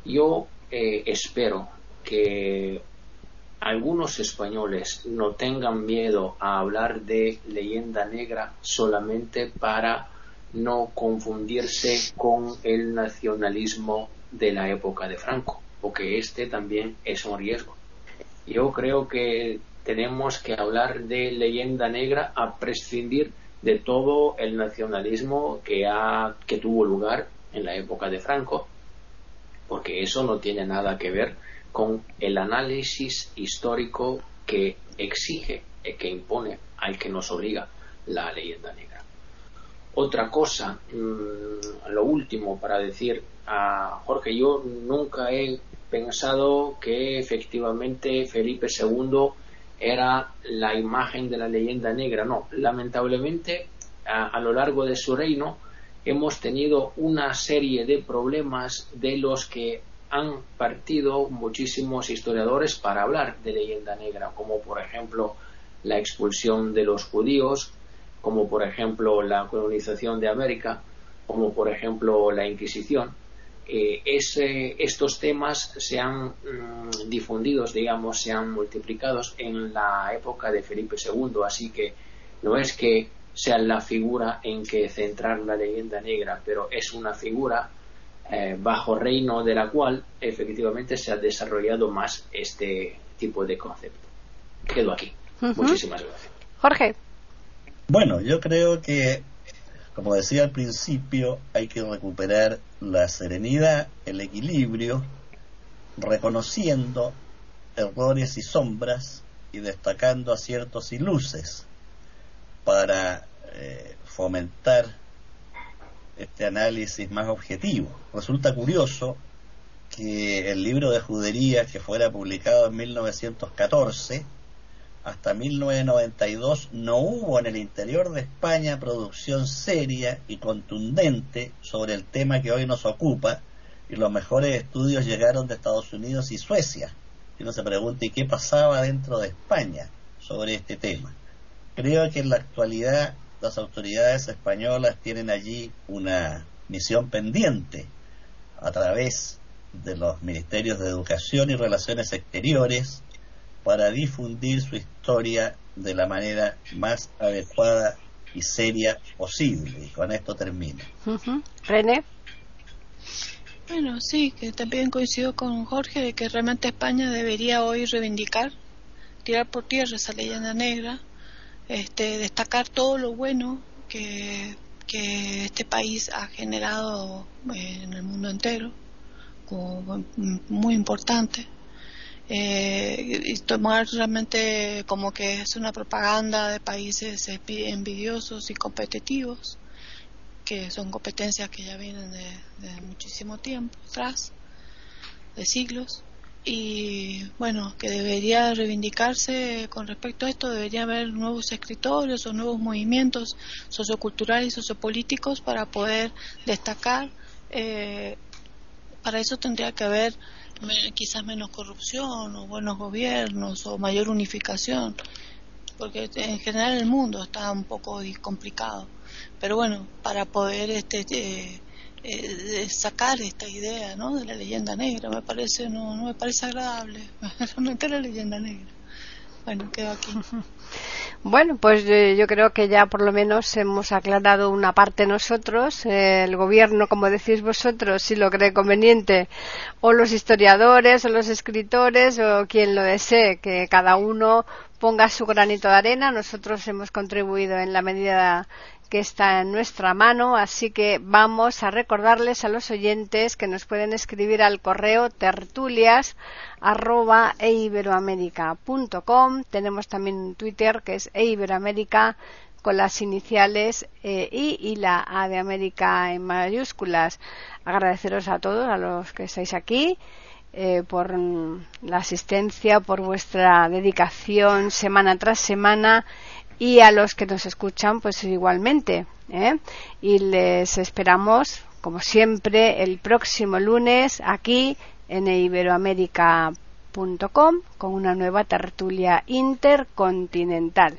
yo eh, espero que algunos españoles no tengan miedo a hablar de leyenda negra solamente para no confundirse con el nacionalismo de la época de Franco, porque este también es un riesgo. Yo creo que tenemos que hablar de leyenda negra a prescindir de todo el nacionalismo que, ha, que tuvo lugar en la época de Franco, porque eso no tiene nada que ver con el análisis histórico que exige, y que impone, al que nos obliga la leyenda negra. Otra cosa, mm, lo último para decir a Jorge, yo nunca he pensado que efectivamente Felipe II era la imagen de la leyenda negra. No, lamentablemente a, lo largo de su reino hemos tenido una serie de problemas de los que han partido muchísimos historiadores para hablar de leyenda negra, como por ejemplo la expulsión de los judíos, como por ejemplo la colonización de América, como por ejemplo la Inquisición. Eh, estos temas se han mm, difundidos, digamos, se han multiplicado en la época de Felipe II, así que no es que sea la figura en que centrar la leyenda negra, pero es una figura eh, bajo reino de la cual efectivamente se ha desarrollado más este tipo de concepto. Quedo aquí. Muchísimas gracias. Jorge. Bueno, yo creo que, como decía al principio, hay que recuperar la serenidad, el equilibrio, reconociendo errores y sombras y destacando aciertos y luces para eh, fomentar este análisis más objetivo. Resulta curioso que el libro de juderías que fuera publicado en 1914 hasta 1992 no hubo en el interior de España producción seria y contundente sobre el tema que hoy nos ocupa y los mejores estudios llegaron de Estados Unidos y Suecia. Y uno se pregunta ¿y qué pasaba dentro de España sobre este tema? Creo que en la actualidad las autoridades españolas tienen allí una misión pendiente a través de los ministerios de Educación y Relaciones Exteriores para difundir su historia de la manera más adecuada y seria posible. Y con esto termino. René. Bueno, sí, que también coincido con Jorge de que realmente España debería hoy reivindicar, tirar por tierra esa leyenda negra este, destacar todo lo bueno que, este país ha generado eh, en el mundo entero, como muy importante. Eh, y tomar realmente como que es una propaganda de países envidiosos y competitivos, que son competencias que ya vienen de, de muchísimo tiempo atrás, de siglos y bueno, que debería reivindicarse con respecto a esto, debería haber nuevos escritores o nuevos movimientos socioculturales y sociopolíticos para poder destacar. Eh, para eso tendría que haber quizás menos corrupción o buenos gobiernos o mayor unificación, porque en general el mundo está un poco complicado. Pero bueno, para poder este, eh, eh, sacar esta idea ¿no? de la leyenda negra me parece no, no me parece agradable realmente la leyenda negra bueno quedo aquí. Bueno pues eh, yo creo que ya por lo menos hemos aclarado una parte nosotros. Eh, el gobierno como decís vosotros si lo cree conveniente o los historiadores o los escritores o quien lo desee que cada uno ponga su granito de arena. Nosotros hemos contribuido en la medida que está en nuestra mano, así que vamos a recordarles a los oyentes que nos pueden escribir al correo tertulias arroba Tenemos también un Twitter que es eiberoamérica con las iniciales eh, I y la A de América en mayúsculas. Agradeceros a todos, a los que estáis aquí. Eh, por la asistencia, por vuestra dedicación semana tras semana y a los que nos escuchan pues igualmente ¿eh? y les esperamos como siempre el próximo lunes aquí en iberoamérica.com con una nueva tertulia intercontinental.